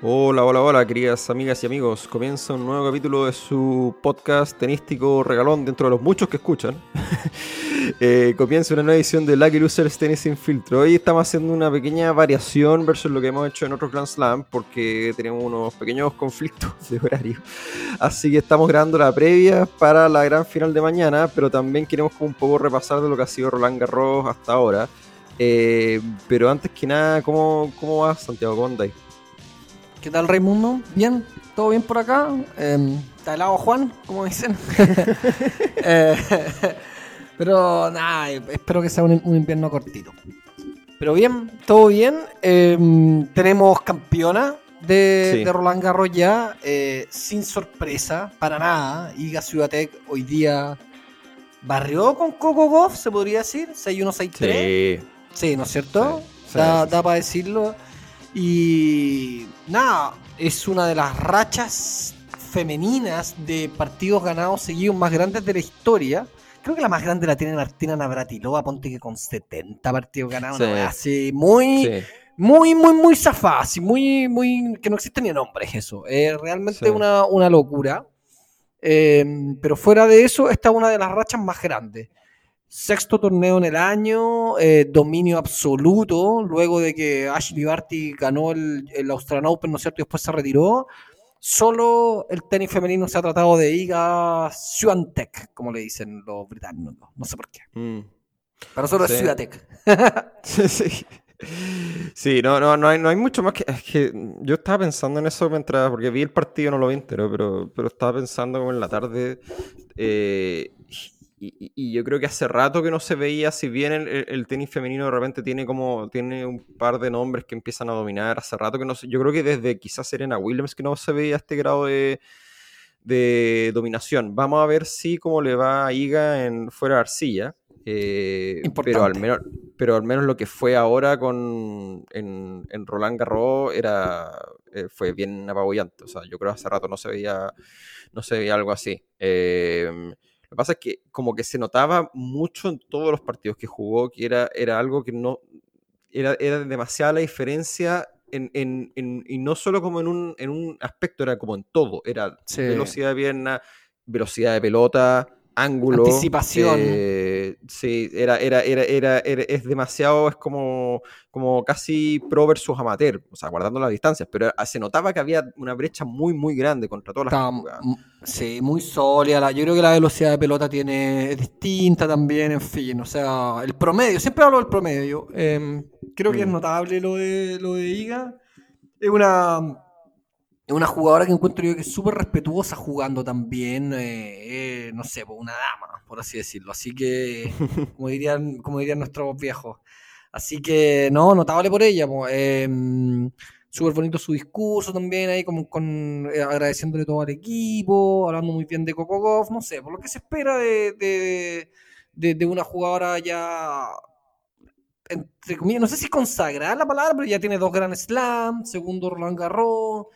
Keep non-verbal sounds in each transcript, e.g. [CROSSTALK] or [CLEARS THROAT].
Hola, hola, hola, queridas amigas y amigos. Comienza un nuevo capítulo de su podcast tenístico regalón dentro de los muchos que escuchan. [LAUGHS] eh, comienza una nueva edición de Lucky Losers Tennis Sin Filtro. Hoy estamos haciendo una pequeña variación versus lo que hemos hecho en otro Grand Slam porque tenemos unos pequeños conflictos [LAUGHS] de horario. Así que estamos grabando la previa para la gran final de mañana, pero también queremos un poco repasar de lo que ha sido Roland Garros hasta ahora. Eh, pero antes que nada, ¿cómo, cómo Santiago Conday? ¿Qué tal, Raimundo? ¿Bien? ¿Todo bien por acá? Eh, ¿Está helado Juan? Como dicen. [LAUGHS] [LAUGHS] Eh, pero nada, espero que sea un, un, invierno cortito. Pero bien, todo bien. Eh, tenemos campeona de, sí. de, Roland Garros ya, eh, sin sorpresa, para nada. Iga Ciudadec hoy día barrió con Coco Goff, se podría decir, 6-1-6-3. Sí. sí, ¿no es cierto? Sí, da, da para decirlo. Y nada, es una de las rachas femeninas de partidos ganados seguidos más grandes de la historia. Creo que la más grande la tiene Martina Navratilova, ponte que con 70 partidos ganados. Sí. Así, muy, sí. muy, muy, muy zafada, así, muy, muy, que no existe ni nombres eso. Es realmente sí. una, una, locura. Eh, pero fuera de eso, esta es una de las rachas más grandes sexto torneo en el año, eh, dominio absoluto, luego de que Ashley Barty ganó el, el, Australian Open, ¿no es cierto? Y después se retiró. Solo el tenis femenino se ha tratado de Iga Swiatek, como le dicen los británicos, no sé por qué. Mm. Pero solo sí. es Swiatek. [LAUGHS] sí, sí. Sí, no, no, no hay, no hay mucho más que. Es que yo estaba pensando en eso mientras. Porque vi el partido, no lo vi entero, pero, pero estaba pensando como en la tarde. Eh, y, y, yo creo que hace rato que no se veía, si bien el, el, tenis femenino de repente tiene como tiene un par de nombres que empiezan a dominar, hace rato que no se, yo creo que desde quizás Serena Williams que no se veía este grado de, de dominación. Vamos a ver si cómo le va a Iga en fuera de arcilla. Eh, pero al menos pero al menos lo que fue ahora con en, en Roland Garros era eh, fue bien apabullante. O sea, yo creo que hace rato no se veía no se veía algo así. Eh, lo que pasa es que como que se notaba mucho en todos los partidos que jugó, que era, era algo que no... Era, era demasiada la diferencia en, en, en, y no solo como en un, en un aspecto, era como en todo. Era sí. velocidad de pierna, velocidad de pelota, ángulo. Anticipación. Eh, sí, era, era, era, era, era, es demasiado, es como, como casi pro versus amateur, o sea, guardando las distancias, pero se notaba que había una brecha muy, muy grande contra todas las Estaba, Sí, muy sólida. Yo creo que la velocidad de pelota tiene, es distinta también, en fin, o sea, el promedio, siempre hablo del promedio. Eh, creo que mm. es notable lo de, lo de Iga. Es una es una jugadora que encuentro yo que es súper respetuosa jugando también, eh, eh, no sé, una dama, por así decirlo. Así que, [LAUGHS] como dirían, como dirían nuestros viejos. Así que, no, notable por ella. Eh, súper bonito su discurso también, ahí como con eh, agradeciéndole todo al equipo, hablando muy bien de Coco Goff, no sé, por lo que se espera de, de, de, de una jugadora ya entre comillas, no sé si consagrada la palabra, pero ya tiene dos Grand Slam, segundo Roland Garros,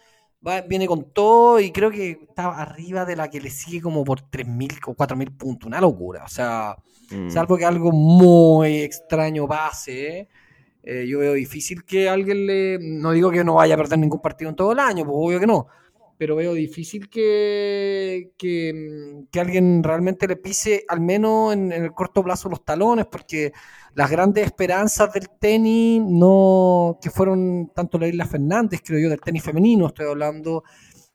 Va, viene con todo y creo que está arriba de la que le sigue como por 3.000 o 4.000 puntos. Una locura. O sea, mm. salvo que algo muy extraño pase, eh, yo veo difícil que alguien le... No digo que no vaya a perder ningún partido en todo el año, pues obvio que no. Pero veo difícil que, que, que alguien realmente le pise, al menos en, en el corto plazo, los talones, porque las grandes esperanzas del tenis, no que fueron tanto Leila Fernández, creo yo, del tenis femenino, estoy hablando,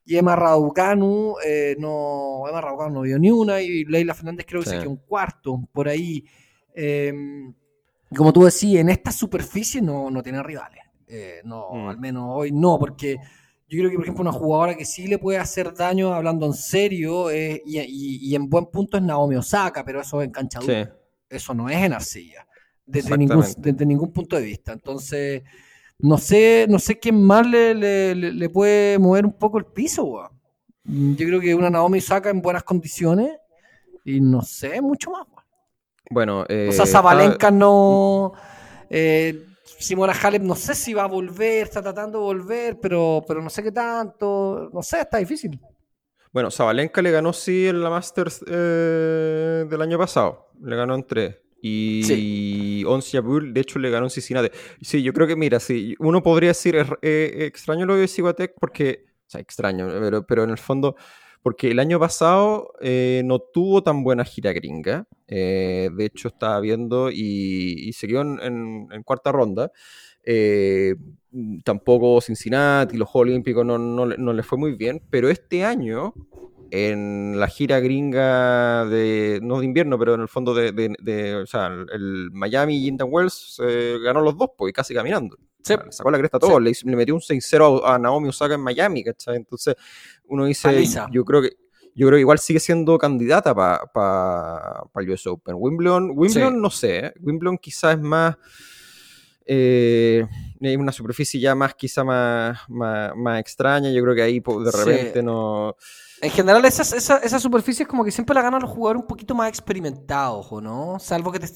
y Emma Raducanu, eh, no, Emma Raducanu no vio ni una, y Leila Fernández creo que sí. se quedó un cuarto, por ahí. Eh, como tú decías, en esta superficie no, no tiene rivales. Eh, no, mm. al menos hoy no, porque yo creo que, por ejemplo, una jugadora que sí le puede hacer daño hablando en serio y, y, y, en buen punto es Naomi Osaka, pero eso es en cancha sí. Eso no es en arcilla desde ningún, desde ningún punto de vista. Entonces, no sé, no sé quién más le, le, le puede mover un poco el piso, weón. Yo creo que una Naomi saca en buenas condiciones y no sé mucho más. Bueno, eh, o sea, Zabalenka ah, no. Eh, Simona Halep no sé si va a volver, está tratando de volver, pero, pero no sé qué tanto. No sé, está difícil. Bueno, Zabalenka le ganó sí en la Masters eh, del año pasado. Le ganó en tres. Y Ons Jabeur, de hecho, le ganó Cincinnati. Sí, yo creo que, mira, sí, uno podría decir, eh, extraño lo de Ciguatec porque, o sea, extraño, pero, pero en el fondo, porque el año pasado eh, no tuvo tan buena gira gringa. Eh, de hecho, estaba viendo y, quedó en, cuarta ronda. tampoco Cincinnati, los Juegos Olímpicos no, no, no le fue muy bien, pero este año en la gira gringa de, no de invierno, pero en el fondo de, o sea, el Miami y Indian Wells eh, ganó los dos, pues, casi caminando. sacó la cresta a todos, le, metió un 6-0 a, Naomi Osaka en Miami, ¿cachai? Entonces, uno dice, yo creo que yo creo que igual sigue siendo candidata para el US Open. Wimbledon, Wimbledon no sé, ¿eh? Wimbledon quizás es más... Eh, hay una superficie ya más, quizá más, más, extraña. Yo creo que ahí de repente no. En general, esas, esas, esas, superficies como que siempre la ganan los jugadores un poquito más experimentados, ¿no? Salvo que te,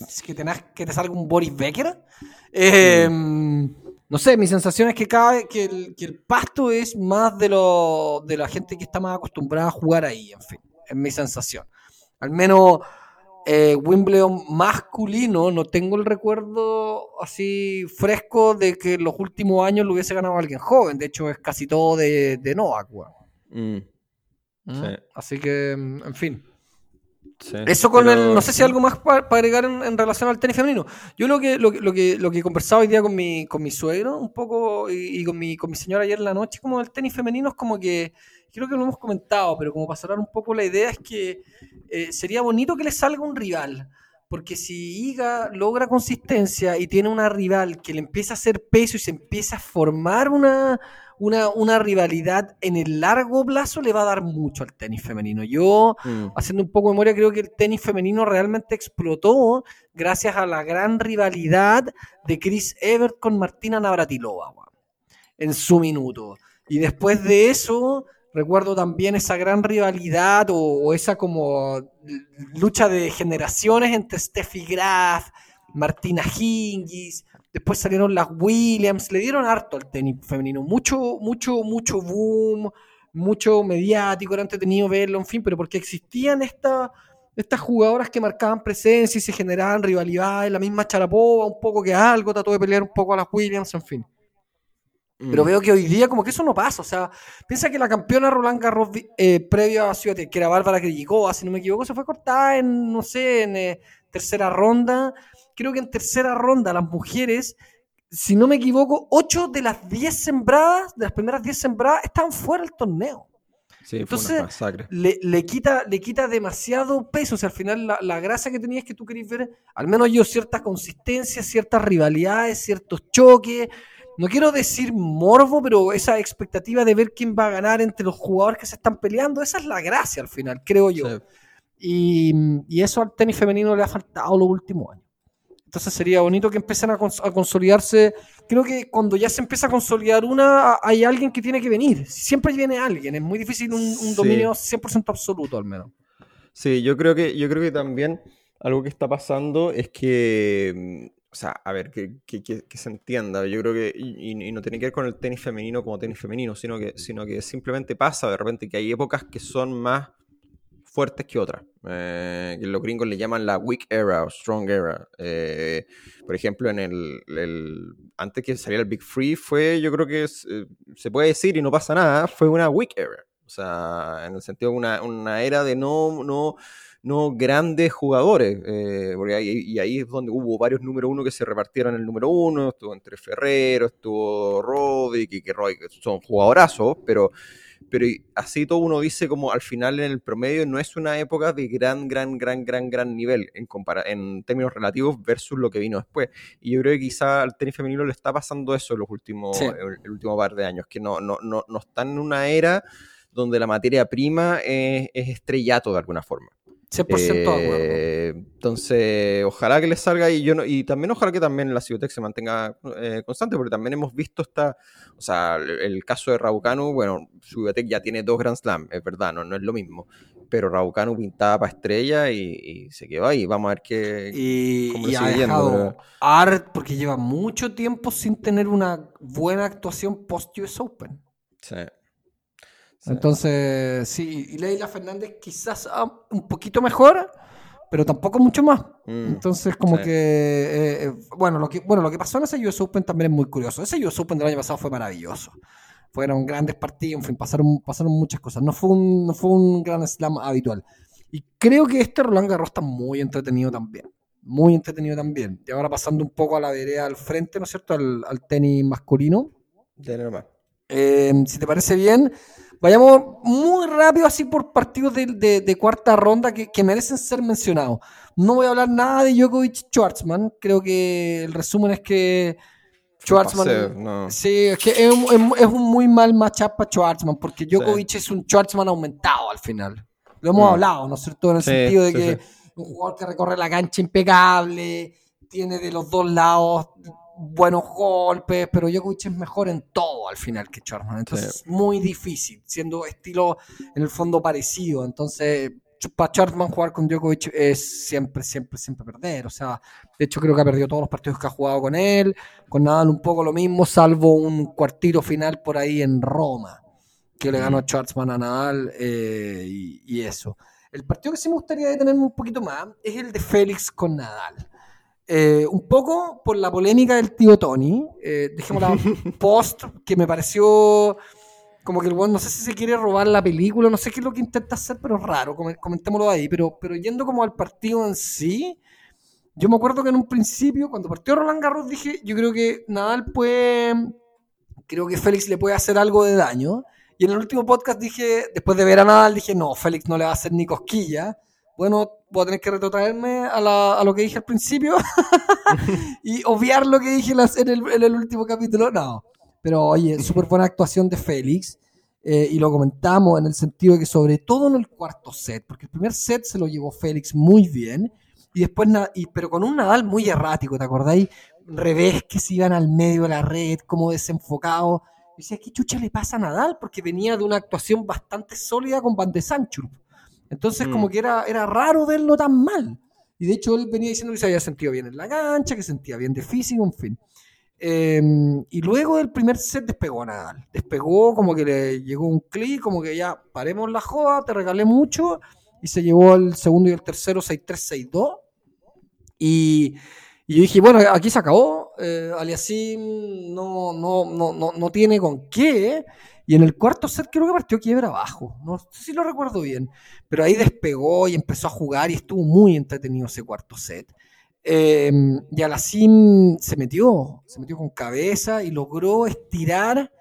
que te salga un Boris Becker. Em, no sé, mi sensación es que, cada, que, el, que el pasto es más de, lo, de la gente que está más acostumbrada a jugar ahí, en fin. Es mi sensación. Al menos eh, Wimbledon masculino, no tengo el recuerdo así fresco de que en los últimos años lo hubiese ganado alguien joven. De hecho, es casi todo de, de Novak. ¿Mm? Así que, mm, en fin. Eso con el, no sé si hay algo más para, agregar en, relación al tenis femenino. Yo lo que, lo, que, lo que he conversado hoy día con mi, con mi suegro un poco y, con, mi, con mi señora ayer en la noche, como el tenis femenino es como que, creo que lo hemos comentado, pero como para cerrar un poco la idea es que eh, sería bonito que le salga un rival. Porque si Iga logra consistencia y tiene una rival que le empieza a hacer peso y se empieza a formar una, una, rivalidad en el largo plazo le va a dar mucho al tenis femenino. Yo, mm. haciendo un poco de memoria, creo que el tenis femenino realmente explotó gracias a la gran rivalidad de Chris Evert con Martina Navratilova en su minuto. Y después de eso, recuerdo también esa gran rivalidad o, esa como lucha de generaciones entre Steffi Graf, Martina Hingis, Después salieron las Williams, le dieron harto al tenis femenino. Mucho, mucho, mucho boom, mucho mediático, era entretenido verlo, en fin, pero porque existían estas estas jugadoras que marcaban presencia y se generaban rivalidades, la misma Charapova, un poco que algo, trató de pelear un poco a las Williams, en fin. Pero mm. veo que hoy día como que eso no pasa, o sea, piensa que la campeona Roland Garros eh, previo a Ciudad, que era Bárbara Krejcikova, si no me equivoco, se fue cortada en, no sé, en eh, tercera ronda, creo que en tercera ronda las mujeres, si no me equivoco, 8 de las 10 sembradas, de las primeras 10 sembradas, estaban fuera del torneo. Sí, Entonces, le, le, quita, le quita demasiado peso. O sea, al final la, la gracia que tenía es que tú querías ver, al menos yo, cierta consistencia, ciertas rivalidades, ciertos choques. No quiero decir morbo, pero esa expectativa de ver quién va a ganar entre los jugadores que se están peleando, esa es la gracia al final, creo yo. Y, y, eso al tenis femenino le ha faltado los últimos años. Entonces sería bonito que empiecen a, consolidarse. Creo que cuando ya se empieza a consolidar una, hay alguien que tiene que venir. Siempre viene alguien. Es muy difícil un, dominio 100% absoluto, al menos. Sí, yo creo que, yo creo que también algo que está pasando es que, mm, o sea, a ver, que, se entienda. Yo creo que, y, no tiene que ver con el tenis femenino como tenis femenino, sino que, sino que simplemente pasa de repente que hay épocas que son más fuertes que otras. Eh, los gringos le llaman la weak era o strong era. Eh, por ejemplo, en el, antes que saliera el Big Free fue, yo creo que eh, se puede decir y no pasa nada, fue una weak era. O sea, en el sentido de una, una era de no, no, no grandes jugadores. ahí, y ahí es donde hubo varios número uno que se repartieron el número uno. Estuvo entre Ferrero, estuvo Roddick y que son jugadorazos, pero pero así todo uno dice como al final en el promedio no es una época de gran, gran, gran, gran, gran nivel en, en términos relativos versus lo que vino después. Y yo creo que quizá al tenis femenino le está pasando eso en los últimos, el, último par de años, que no, no, no, no están en una era donde la materia prima es, es estrellato de alguna forma. 100% eh, Entonces, ojalá que les salga y yo no, y también ojalá que también la Cibotec se mantenga eh, constante, porque también hemos visto esta, o sea, el, caso de Rabucano, bueno, Cibotec ya tiene dos Grand Slam, es verdad, no, no es lo mismo, pero Rabucano pintaba para estrella y, se quedó ahí, vamos a ver qué y, cómo y ha dejado Art porque lleva mucho tiempo sin tener una buena actuación post US Open. Sí. Entonces, sí, y Leila Fernández quizás ah, un poquito mejor, pero tampoco mucho más. Mm, Entonces, como que, eh, eh, bueno, lo que, bueno, lo que pasó en ese US Open también es muy curioso. Ese US Open del año pasado fue maravilloso. Fueron grandes partidos, en fin, pasaron, pasaron muchas cosas. No fue, un, no fue un gran slam habitual. Y creo que este Roland Garros está muy entretenido también. Muy entretenido también. Y ahora pasando un poco a la vereda al frente, ¿no es cierto? Al, al tenis masculino. Eh, si te parece bien, Vayamos muy rápido así por partidos de, cuarta ronda que, merecen ser mencionados. No voy a hablar nada de Djokovic Schwartzman. Creo que el resumen es que Schwartzman. Sí, es que es, un muy mal matchup para Schwartzman, porque Djokovic es un Schwartzman aumentado al final. Lo hemos mm. hablado, ¿no es cierto? En el sentido de que un jugador que recorre la cancha impecable, tiene de los dos lados buenos golpes, pero Djokovic es mejor en todo al final que Schwartzman. Entonces es muy difícil, siendo estilo en el fondo parecido. Entonces, para Schwartzman jugar con Djokovic es siempre, siempre, siempre perder. O sea, de hecho creo que ha perdido todos los partidos que ha jugado con él. Con Nadal un poco lo mismo, salvo un cuartito final por ahí en Roma, que le ganó Schwartzman a Nadal eh, y, eso. El partido que sí me gustaría detenerme un poquito más es el de Félix con Nadal. Eh, un poco por la polémica del tío Tony, eh, dejemos la [LAUGHS] post, que me pareció como que el bueno, no sé si se quiere robar la película, no sé qué es lo que intenta hacer, pero es raro, comentémoslo ahí. Pero, pero yendo como al partido en sí, yo me acuerdo que en un principio, cuando partió Roland Garros, dije, yo creo que Nadal puede, creo que Félix le puede hacer algo de daño. Y en el último podcast dije, después de ver a Nadal, dije, no, Félix no le va a hacer ni cosquilla bueno, voy a tener que retrotraerme a, lo que dije al principio [LAUGHS] y obviar lo que dije en el, último capítulo. No, pero oye, [LAUGHS] súper buena actuación de Félix. Eh, y lo comentamos en el sentido de que sobre todo en el cuarto set, porque el primer set se lo llevó Félix muy bien, y después, y, pero con un Nadal muy errático, ¿te acordáis? Revés que se iban al medio de la red, como desenfocado. Y decía, ¿qué chucha le pasa a Nadal? Porque venía de una actuación bastante sólida con Van de Sancho. Entonces, como mm. que era, era raro verlo tan mal. Y de hecho, él venía diciendo que se había sentido bien en la cancha, que sentía bien de físico, en fin. Em, y luego del primer set despegó Nadal. Despegó, como que le llegó un clic, como que ya paremos la joda, te regalé mucho. Y se llevó el segundo y el tercero 6-3, 6-2. Y, y yo dije, bueno, aquí se acabó. Eh, Aliasim no, no, no, no, no tiene con qué. Y en el cuarto set creo que partió quiebra abajo. No sé si lo recuerdo bien. Pero ahí despegó y empezó a jugar y estuvo muy entretenido ese cuarto set. Eh, y Alacín se metió, se metió con cabeza y logró estirar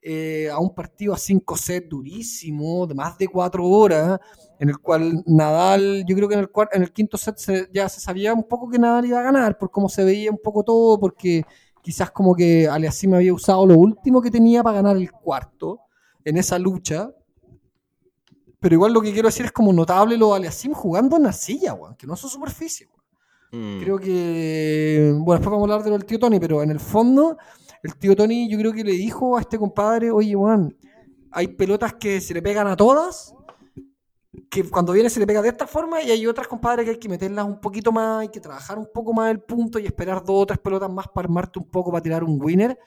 eh, a un partido a cinco sets durísimo, de más de cuatro horas, en el cual Nadal, yo creo que en el, en el quinto set ya se sabía un poco que Nadal iba a ganar, por cómo se veía un poco todo, porque quizás como que me había usado lo último que tenía para ganar el cuarto en esa lucha. Pero igual lo que quiero decir es como notable lo de jugando en la silla, weón, que no es su superficie. Mm. Creo que. Bueno, después vamos a hablar de lo del tío Tony, pero en el fondo, el tío Tony yo creo que le dijo a este compadre, oye, weón, hay pelotas que se le pegan a todas que cuando viene se le pega de esta forma y hay otras, compadres que hay que meterlas un poquito más, hay que trabajar un poco más el punto y esperar dos o tres pelotas más para armarte un poco para tirar un winner.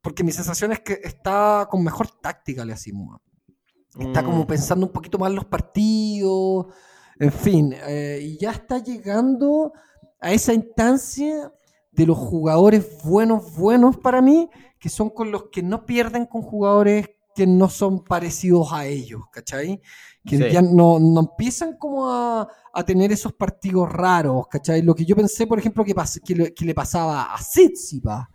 Porque mi sensación es que está con mejor táctica, le decimos. Está como mm. pensando un poquito más los partidos, en fin, eh, y ya está llegando a esa instancia de los jugadores buenos, buenos para mí, que son con los que no pierden con jugadores que no son parecidos a ellos, ¿cachai? Que ya no, empiezan como a, tener esos partidos raros, ¿cachai? Lo que yo pensé, por ejemplo, que, que, le pasaba a Tsitsipas.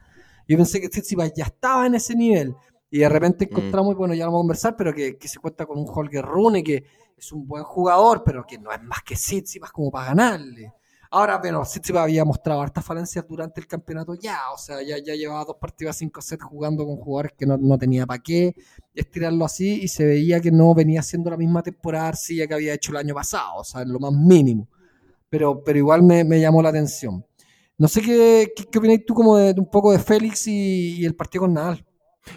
Yo pensé que Tsitsipas ya estaba en ese nivel. Y de repente mm. encontramos, bueno, ya vamos a conversar, pero que, se cuenta con un Holger Rune, que es un buen jugador, pero que no es más que Tsitsipas como para ganarle. Ahora, bueno, Tsitsipas había mostrado hartas falencias durante el campeonato ya, o sea, ya, ya llevaba dos partidos a cinco sets jugando con jugadores que no, no tenía para qué estirarlo así y se veía que no venía siendo la misma temporada arcilla que había hecho el año pasado, o sea, en lo más mínimo. Pero, pero igual me, me llamó la atención. No sé qué, qué, qué opináis tú como de, un poco de Félix y, el partido con Nadal.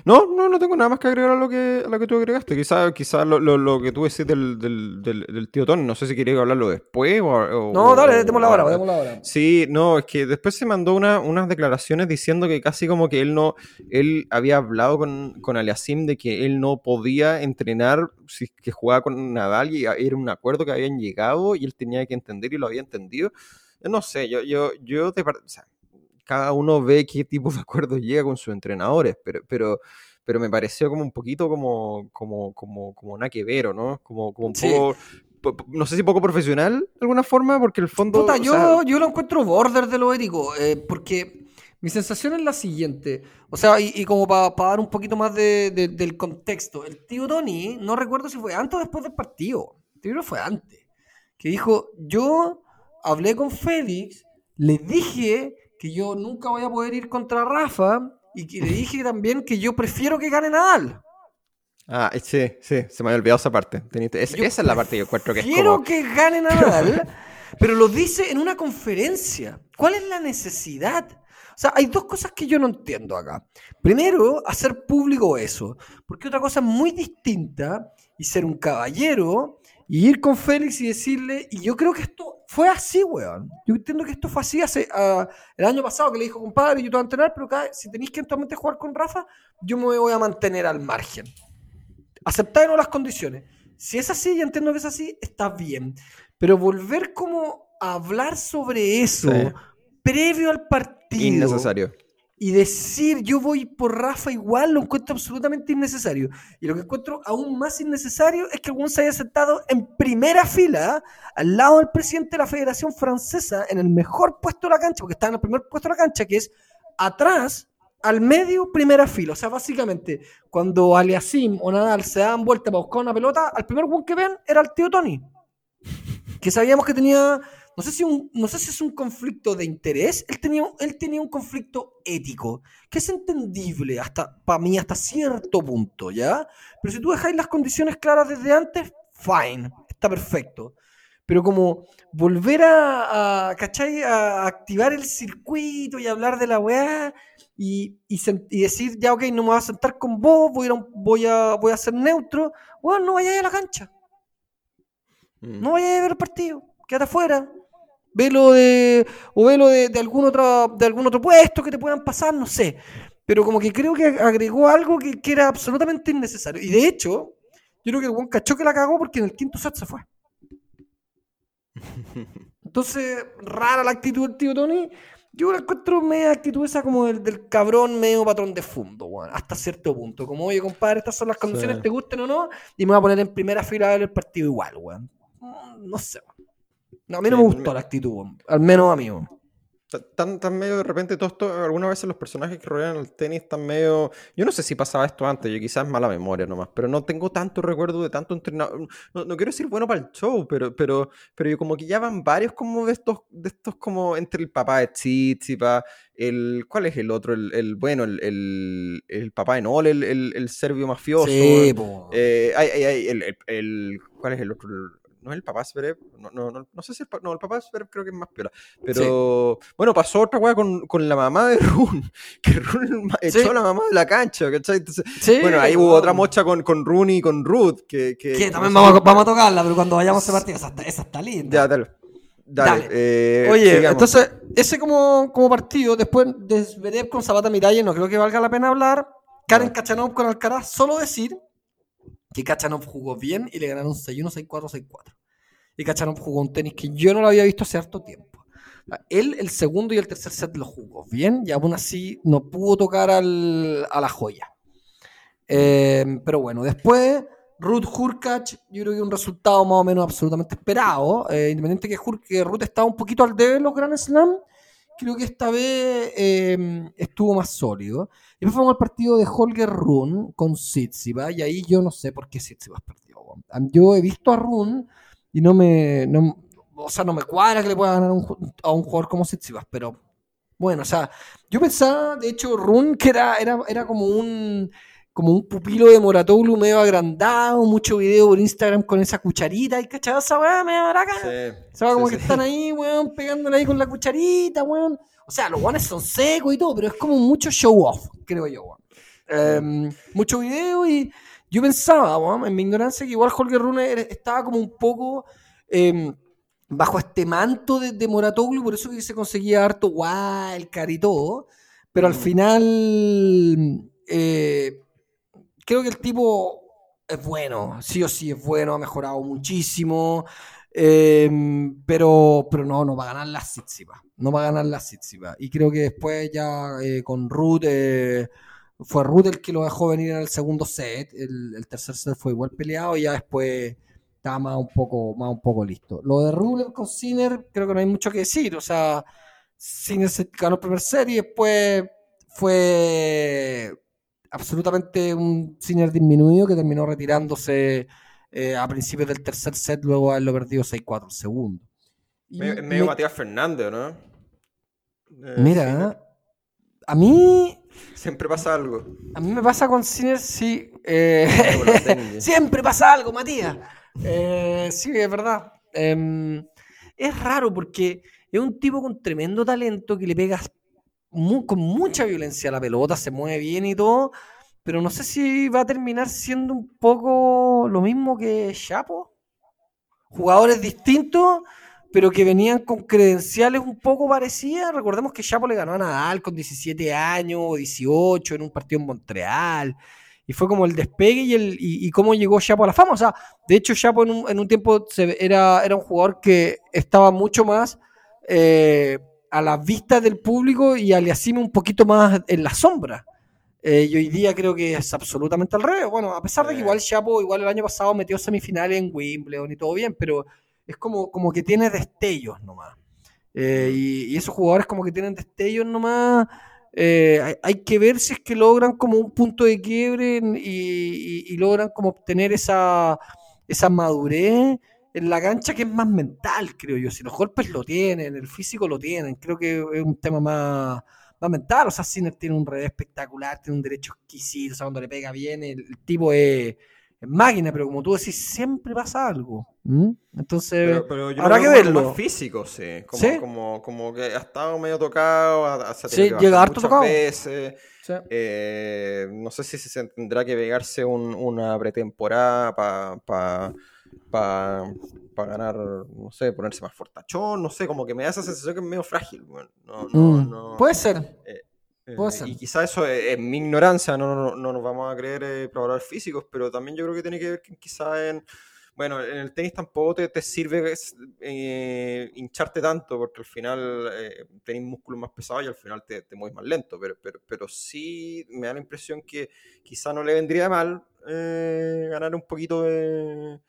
No, no, no tengo nada más que agregar a lo que, a lo que tú agregaste. Quizás quizá lo, lo, lo, que tú decís del, del, del, tío Tony, no sé si quería hablarlo después o... no, dale, démosla ahora, démosla ahora. Sí, no, es que después se mandó una, unas declaraciones diciendo que casi como que él no, él había hablado con, con Aliasim de que él no podía entrenar si que jugaba con Nadal y era un acuerdo que habían llegado y él tenía que entender y lo había entendido. No sé, yo, yo, yo de, o sea, cada uno ve qué tipo de acuerdo llega con sus entrenadores, pero, pero, pero me pareció como un poquito como, como, como, como nada que ver, ¿no? Como, como un poco, no sé si poco profesional de alguna forma, porque el fondo... yo, yo lo encuentro border de lo ético, eh, porque mi sensación es la siguiente, o sea, y, como para dar un poquito más de, del contexto, el tío Tony, no recuerdo si fue antes o después del partido, el fue antes, que dijo, yo hablé con Félix, le dije que yo nunca voy a poder ir contra Rafa y que le dije también que yo prefiero que gane Nadal. Ah, sí, sí, se me había olvidado esa parte. esa es la parte que yo encuentro que es Quiero que gane Nadal, pero lo dice en una conferencia. ¿Cuál es la necesidad? O sea, hay dos cosas que yo no entiendo acá. Primero, hacer público eso, porque otra cosa muy distinta y ser un caballero y ir con Félix y decirle, y yo creo que esto fue así, weón. Yo entiendo que esto fue así hace uh, el año pasado que le dijo, compadre, yo te voy a entrenar, pero si tenéis que eventualmente jugar con Rafa, yo me voy a mantener al margen. Aceptar las condiciones. Si es así, y entiendo que es así, está bien. Pero volver como a hablar sobre eso previo al partido. Innecesario y decir yo voy por Rafa igual lo encuentro absolutamente innecesario. Y lo que encuentro aún más innecesario es que algún se haya sentado en primera fila al lado del presidente de la Federación Francesa en el mejor puesto de la cancha, porque está en el primer puesto de la cancha, que es atrás al medio primera fila. O sea, básicamente, cuando Aliasim o Nadal se daban vuelta para buscar una pelota, al primer one que ven era el tío Tony. Que sabíamos que tenía no sé si, no sé si es un conflicto de interés, él tenía, él tenía un conflicto ético, que es entendible hasta, para mí hasta cierto punto, ¿ya? Pero si tú dejáis las condiciones claras desde antes, fine, está perfecto. Pero como volver a, a, a activar el circuito y hablar de la weá y, y, decir, ya ok, no me voy a sentar con vos, voy a, voy a, voy a ser neutro, bueno, no vayáis a la cancha. Mm. No vayáis a ver el partido, quédate afuera, Velo de. O velo de, de, algún otro, de algún otro puesto que te puedan pasar, no sé. Pero como que creo que agregó algo que, que era absolutamente innecesario. Y de hecho, yo creo que el buen cachó que la cagó porque en el quinto set se fue. [LAUGHS] Entonces, rara la actitud del tío Tony. Yo la encuentro media actitud esa como del, del cabrón medio patrón de fondo, bueno, hasta cierto punto. Como, oye, compadre, estas son las condiciones, te gusten o no, y me voy a poner en primera fila del partido igual, weón. No sé. No, a mí no me gustó la actitud, al menos a mí. Tan, tan medio de repente todo esto, algunas veces los personajes que rodean el tenis están medio. Yo no sé si pasaba esto antes, yo quizás mala memoria nomás, pero no tengo tanto recuerdo de tanto entrenador. No, quiero decir bueno para el show, pero, pero, pero yo como que ya van varios como de estos, de estos como entre el papá de Tsitsipa, el. ¿Cuál es el otro? El, bueno, el, el, papá de Nol, el, el, serbio mafioso. Sí, eh, el, el, ¿Cuál es el otro? No es el papá Zverev, no, no, no, no sé si el, no, el papá Zverev creo que es más piola, pero bueno, pasó otra weá con, con, la mamá de Run, [LAUGHS] que Run echó a la mamá de la cancha, ¿cachai? Entonces, bueno, ahí hubo otra mocha con, con Run y con Ruth, que... Que, que también vamos, a, vamos a tocarla, pero cuando vayamos a ese partido, esa está, esa está linda. Ya, dale. Dale. Eh, Oye, entonces, ese como, como partido, después de Zverev con Zapata Miralle, no creo que valga la pena hablar. Karen Kachanov con Alcaraz, solo decir que Kachanov jugó bien y le ganaron 6-1, 6-4, 6-4. Y Kachanov jugó un tenis que yo no lo había visto hace harto tiempo. Él el segundo y el tercer set lo jugó bien y aún así no pudo tocar a la joya. Eh, pero bueno, después Ruth Hurkacz, yo creo que un resultado más o menos absolutamente esperado. Eh, independiente que, que Ruth estaba un poquito al debe en los Grand Slam, creo que esta vez eh, estuvo más sólido. Y después fuimos al partido de Holger Run con Sitsiba, y ahí yo no sé por qué Sitsiba perdió. Yo he visto a Run y no me. o sea, no me cuadra que le pueda ganar a un jugador como Sitsiba, pero bueno, o sea, yo pensaba, de hecho, Run que era, era, era como un como un pupilo de Moratoglu medio agrandado, mucho video por Instagram con esa cucharita y cachado esa weá medio maraca. Sí, como que están ahí, weón, pegándole ahí con la cucharita, weón. O sea, los guanes son secos y todo, pero es como mucho show off, creo yo, Em, mucho video y yo pensaba, en mi ignorancia, que igual Holger Rune estaba como un poco em, bajo este manto de, de Moratoglu, por eso que se conseguía harto wild, y todo, pero al mm. final eh, creo que el tipo es bueno, sí o sí es bueno, ha mejorado muchísimo. Em, pero, pero no, no va a ganar la Sitsipa. No va a ganar la Sitsipa. Y creo que después ya eh, con Ruth, eh, fue Ruth el que lo dejó venir en el segundo set. El, tercer set fue igual peleado y ya después estaba más un poco, más un poco listo. Lo de Rublev con Sinner, creo que no hay mucho que decir. O sea, Sinner se ganó el primer set y después fue absolutamente un Sinner disminuido que terminó retirándose eh, a principios del tercer set, luego haberlo perdido 6-4 el segundo. medio, Matías Fernández, ¿no? Eh, mira, a mí. Siempre pasa algo. A mí me pasa con Sinner, sí. Eh, [LAUGHS] siempre pasa algo, Matías. sí, es verdad. Em, es raro porque es un tipo con tremendo talento que le con mucha violencia la pelota, se mueve bien y todo, pero no sé si va a terminar siendo un poco lo mismo que Chapo. Jugadores distintos, pero que venían con credenciales un poco parecidas. Recordemos que Chapo le ganó a Nadal con 17 años o 18 en un partido en Montreal. Y fue como el despegue y, el, y, cómo llegó Chapo a la fama. O sea, de hecho, Chapo en un, en un tiempo era, era un jugador que estaba mucho más eh, a la vista del público y Aliasime un poquito más en la sombra. Eh, y hoy día creo que es absolutamente al revés. Bueno, a pesar de que igual Chapo, igual el año pasado metió semifinales en Wimbledon y todo bien, pero es como, como que tiene destellos nomás. Eh, y, esos jugadores como que tienen destellos nomás. Eh, hay, que ver si es que logran como un punto de quiebre y, logran como obtener esa, esa madurez en la cancha que es más mental, creo yo. Si los golpes lo tienen, el físico lo tienen, creo que es un tema más a mental. O sea, Sinner tiene un revés espectacular, tiene un derecho exquisito, o sea, cuando le pega bien, el, tipo es, máquina, pero como tú decís, siempre pasa algo. Entonces, pero, habrá que verlo. Más físico, sí. Como, Como, que ha estado medio tocado, sí, llega harto tocado. Veces. Eh, no sé si se tendrá que pegarse una pretemporada para para ganar, no sé, ponerse más fortachón, no sé, como que me da esa sensación que es medio frágil. no, mm. puede ser. Eh, eh, y quizá eso es, mi ignorancia, no, no, nos vamos a creer eh, probadores físicos, pero también yo creo que tiene que ver quizá en... Bueno, en el tenis tampoco te, te sirve hincharte tanto, porque al final tenés músculos más pesados y al final te, te mueves más lento, pero, pero, pero sí me da la impresión que quizá no le vendría mal ganar un poquito de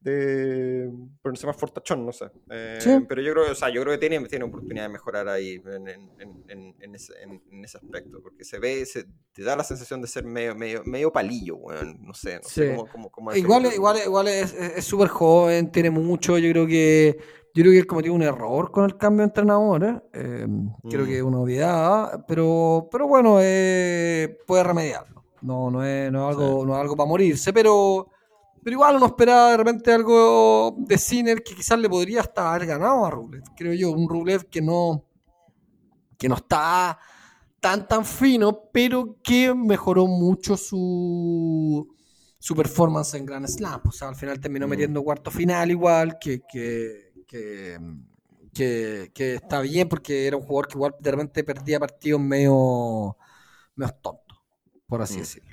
de ponerse más fortachón, no sé. Eh, pero yo creo, o sea, yo creo que tiene, tiene oportunidad de mejorar ahí en, en, en, ese, en, ese, aspecto, porque se ve, se, te da la sensación de ser medio, medio, medio palillo, bueno, no sé, no sé cómo, cómo, igual, igual, igual es súper joven, tiene mucho, yo creo que yo creo que él cometió un error con el cambio de entrenador, eh, creo que es una obviedad, pero, pero bueno, eh, puede remediarlo. No, no es, no es algo, no es algo para morirse, pero pero igual uno esperaba de repente algo de Sinner que quizás le podría hasta haber ganado a Rublev. Creo yo, un Rublev que no, que no está tan tan fino, pero que mejoró mucho su, su performance en Grand Slam. O sea, al final terminó mm. metiendo cuarto final igual, que, que, que, que, está bien porque era un jugador que igual de repente perdía partidos medio, medio tontos, por así mm. decirlo.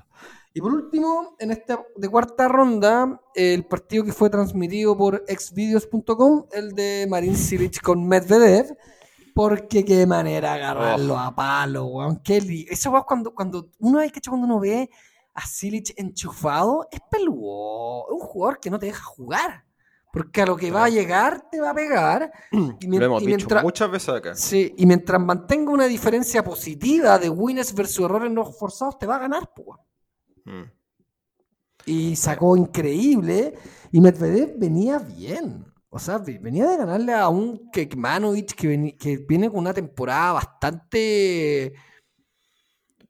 Y por último, en esta de cuarta ronda, el partido que fue transmitido por exvideos.com, el de Marin Cilic con Medvedev, porque qué manera agarrarlo a palo, weón. Eso es cuando, cuando uno hay que cuando uno ve a Cilic enchufado, es peludo, es un jugador que no te deja jugar. Porque a lo que va a llegar, te va a pegar. [CLEARS THROAT] Y, lo hemos dicho muchas veces acá. Sí, y mientras mantenga una diferencia positiva de wins versus errores no forzados, te va a ganar, pues. Mm. Y sacó increíble. Y Medvedev venía bien. O sea, venía de ganarle a un Kekmanovic que, que viene con una temporada bastante,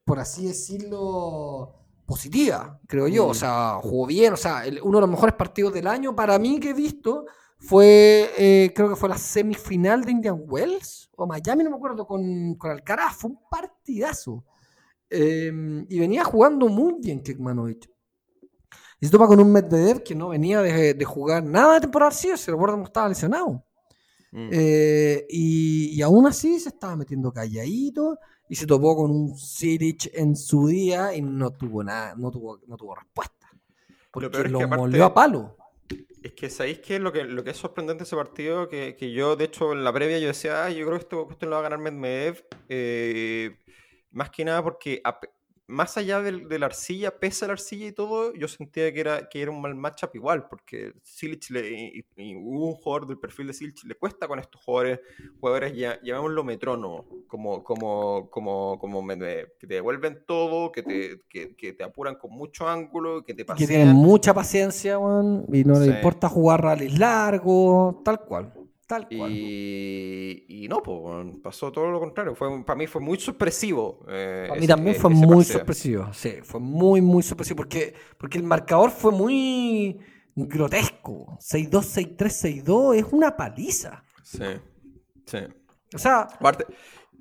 por así decirlo, positiva, creo yo. O mm. sea, jugó bien. O sea, uno de los mejores partidos del año para mí que he visto fue, eh, creo que fue la semifinal de Indian Wells o Miami, no me acuerdo, con, con Alcaraz. Fue un partidazo. Em, y venía jugando muy bien Kekmanovic. Y se topa con un Medvedev que no venía de, jugar nada de temporada así, se recuerda que estaba lesionado. Mm. Eh, y, aún así se estaba metiendo calladito y se topó con un Siric en su día y no tuvo nada, no tuvo, no tuvo respuesta. Porque lo, a palo. Es que sabéis que lo que lo que es sorprendente ese partido, que, que yo, de hecho, en la previa yo decía, yo creo que esto, esto lo va a ganar Medvedev. Eh, más que nada porque más allá de, la arcilla, pese a la arcilla y todo, yo sentía que era, que era un mal matchup igual, porque Silich le, y, un jugador del perfil de Silich le cuesta con estos jugadores, jugadores ya, llamémoslo metrónomo, como, como, como, como que te devuelven todo, que te, que, te apuran con mucho ángulo, que te pasean. Que tienen mucha paciencia, y no le importa jugar rallies largos, tal cual. Tal cual. Y, no, pues pasó todo lo contrario. Fue, para mí fue muy sorpresivo. Eh, para mí también fue muy sorpresivo. Sí, fue muy, muy sorpresivo. Porque, porque el marcador fue muy grotesco. 6-2, 6-3, 6-2 es una paliza. Sí, sí. O sea. Aparte,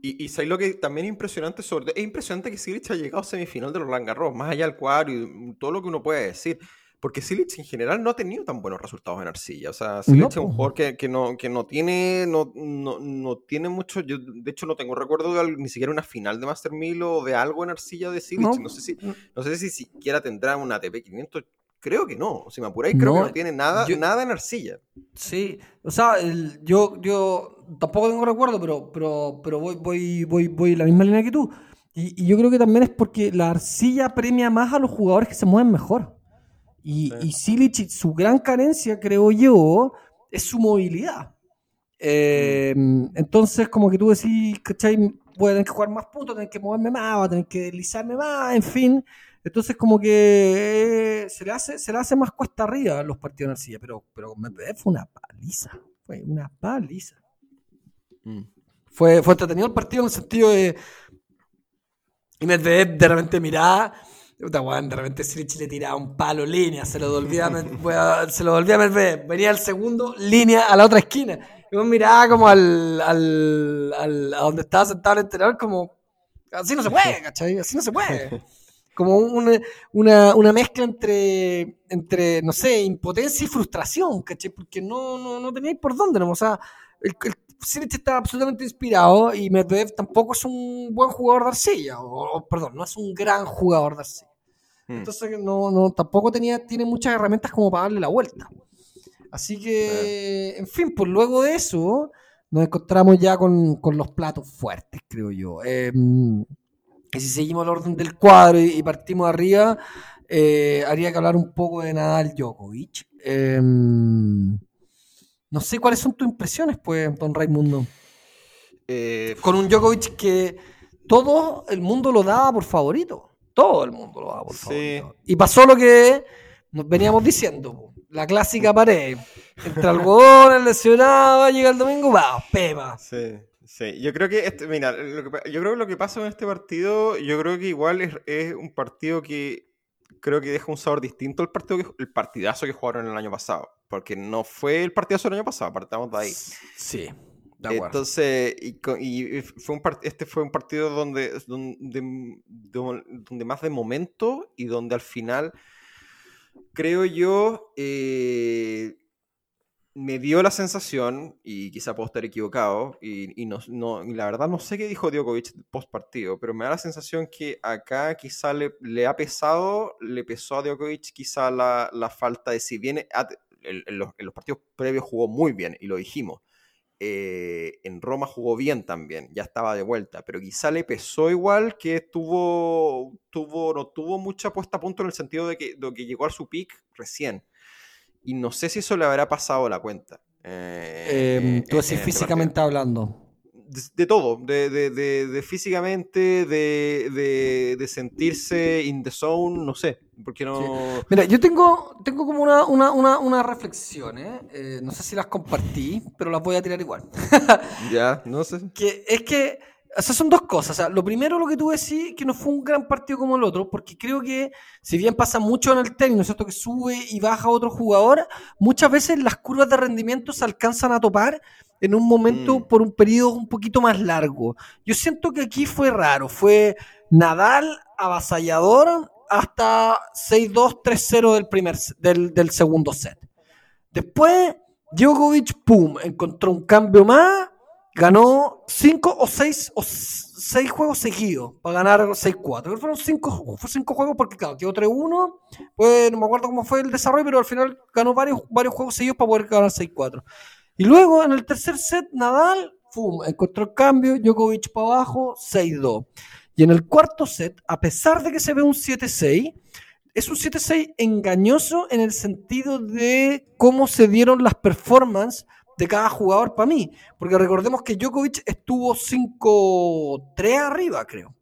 y, y lo que también es impresionante sobre es impresionante que Silic ha llegado a semifinal de los Garros, más allá del cuadro y todo lo que uno puede decir. Porque Silic en general no ha tenido tan buenos resultados en arcilla. O sea, Silic es un jugador que, no, que no tiene no, no, tiene mucho. Yo, de hecho, no tengo recuerdo de ni siquiera una final de Master 1000 o de algo en arcilla de Silic. No, sé si no sé si siquiera tendrá una ATP 500. Creo que no. Si me apuráis, creo que no tiene nada, nada en arcilla. Sí, o sea, yo, yo tampoco tengo recuerdo, pero, pero, pero voy, voy, voy, voy en la misma línea que tú. Y, y yo creo que también es porque la arcilla premia más a los jugadores que se mueven mejor. Y, sí. su gran carencia, creo yo, es su movilidad. Eh, entonces, como que tú decís, ¿cachai? Voy a tener que jugar más puntos, tener que moverme más, voy a tener que deslizarme más, en fin. Entonces, como que eh, se, le hace, se le hace más cuesta arriba los partidos en arcilla, pero, pero fue una paliza. Fue una paliza. Mm. Fue, fue entretenido el partido en el sentido de. Y Medvedev de repente miraba Puta, de repente Silic le tiraba un palo, línea, se lo devolvía a, [LAUGHS] se lo volvía a venía el segundo, línea a la otra esquina. Y uno miraba como al, al, al, a donde estaba sentado el entrenador, como, así no se puede, [LAUGHS] ¿cachai? Así no se puede. Como una, una, una mezcla entre, entre, no sé, impotencia y frustración, ¿cachai? Porque no, no, no teníais por dónde, ¿no? O sea, el, el Silic está absolutamente inspirado y Medvedev tampoco es un buen jugador de arcilla, o, perdón, no es un gran jugador de arcilla. Hmm. Entonces no, no, tampoco tenía, tiene muchas herramientas como para darle la vuelta. Así que, en fin, pues luego de eso nos encontramos ya con, los platos fuertes, creo yo. Em, y si seguimos el orden del cuadro y, partimos arriba, eh, haría que hablar un poco de Nadal Djokovic. Em, no sé cuáles son tus impresiones, pues, don Raimundo. Eh, Con un Djokovic que todo el mundo lo daba por favorito. Todo el mundo lo daba por favorito. Y pasó lo que nos veníamos diciendo. La clásica pared. Entre algodón, el lesionado, llega el domingo, va, pema. Sí. Sí, yo creo que, este, mira, yo creo que lo que pasa en este partido, yo creo que igual es, es, un partido que creo que deja un sabor distinto al partido que, el partidazo que jugaron el año pasado. Porque no fue el partidazo del año pasado, partamos de ahí. Sí. Entonces, y, fue un este fue un partido donde, donde, donde, más de momento y donde al final, creo yo, eh, me dio la sensación, y quizá puedo estar equivocado, y, no, la verdad no sé qué dijo Djokovic post partido, pero me da la sensación que acá quizá le, le ha pesado, le pesó a Djokovic quizá la, la falta de si viene, en, los, partidos previos jugó muy bien, y lo dijimos. Eh, en Roma jugó bien también, ya estaba de vuelta, pero quizá le pesó igual que tuvo, tuvo, no tuvo mucha puesta a punto en el sentido de que, de que llegó a su pick recién y no sé si eso le habrá pasado la cuenta. Eh, em, tú decís este físicamente hablando. De, todo, de, de, de físicamente, de, sentirse in the zone, no sé, porque no... Mira, yo tengo, tengo como una, una, una, una reflexión, ¿eh? ¿eh? no sé si las compartí, pero las voy a tirar igual. ya, no sé. [LAUGHS] Que es que o sea, son dos cosas. O sea, lo primero, lo que tú decís, que no fue un gran partido como el otro, porque creo que, si bien pasa mucho en el tenis, ¿no es cierto? Que sube y baja otro jugador, muchas veces las curvas de rendimiento se alcanzan a topar en un momento Mm. por un periodo un poquito más largo. Yo siento que aquí fue raro, fue Nadal avasallador hasta 6-2, 3-0 del, primer, del, del segundo set. Después, Djokovic, pum, encontró un cambio más, ganó 5 o 6 o 6 juegos seguidos para ganar 6-4. Creo que Fueron 5 cinco juegos porque, claro, quedó 3-1. Pues no me acuerdo cómo fue el desarrollo, pero al final ganó varios, varios juegos seguidos para poder ganar 6-4. Y luego en el tercer set, Nadal, pum, encontró el cambio, Djokovic para abajo, 6-2. Y en el cuarto set, a pesar de que se ve un 7-6, es un 7-6 engañoso en el sentido de cómo se dieron las performances de cada jugador para mí. Porque recordemos que Djokovic estuvo 5-3 arriba, creo.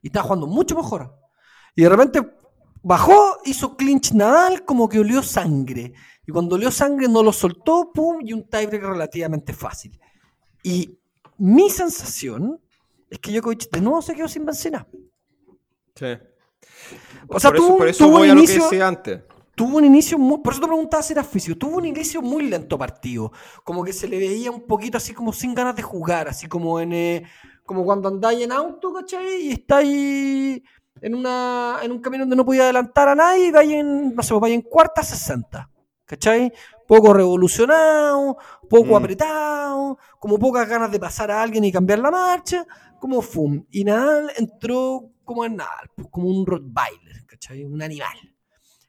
Y estaba jugando mucho mejor. Y de repente bajó, hizo clinch Nadal, como que olió sangre. Y cuando olió sangre no lo soltó, pum, y un tiebreak relativamente fácil. Y mi sensación es que Djokovic de nuevo se quedó sin benzina. Sí. O sea, por eso, por eso voy a lo que decía antes. Tuvo un inicio muy. Por eso te preguntaba si era físico. Tuvo un inicio muy lento partido. Como que se le veía un poquito así como sin ganas de jugar. Así como en. eh, como cuando andáis en auto, ¿cachai? Y estáis en, una, en un camino donde no podía adelantar a nadie y vais en, no sé, vais en cuarta 60. ¿Cachai? Poco revolucionado, poco Mm. apretado, como pocas ganas de pasar a alguien y cambiar la marcha, como fum. Y Nadal entró como en Nadal, pues, como un Rottweiler, ¿cachai? Un animal.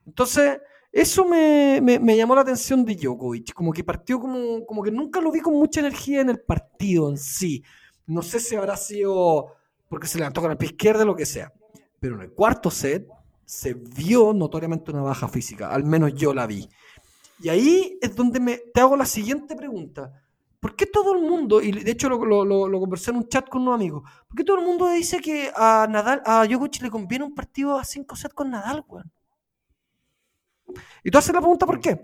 Entonces, eso me, me- llamó la atención de Djokovic, como que partió como, como que nunca lo vi con mucha energía en el partido en sí. No sé si habrá sido porque se levantó con el pie izquierdo lo que sea. Pero en el cuarto set se vio notoriamente una baja física, al menos yo la vi. Y ahí es donde me, te hago la siguiente pregunta. ¿Por qué todo el mundo, y de hecho lo, lo- lo- lo conversé en un chat con unos amigos, ¿por qué todo el mundo dice que a Nadal, a Djokovic le conviene un partido a 5 sets con Nadal, weón? Y tú haces la pregunta ¿por qué?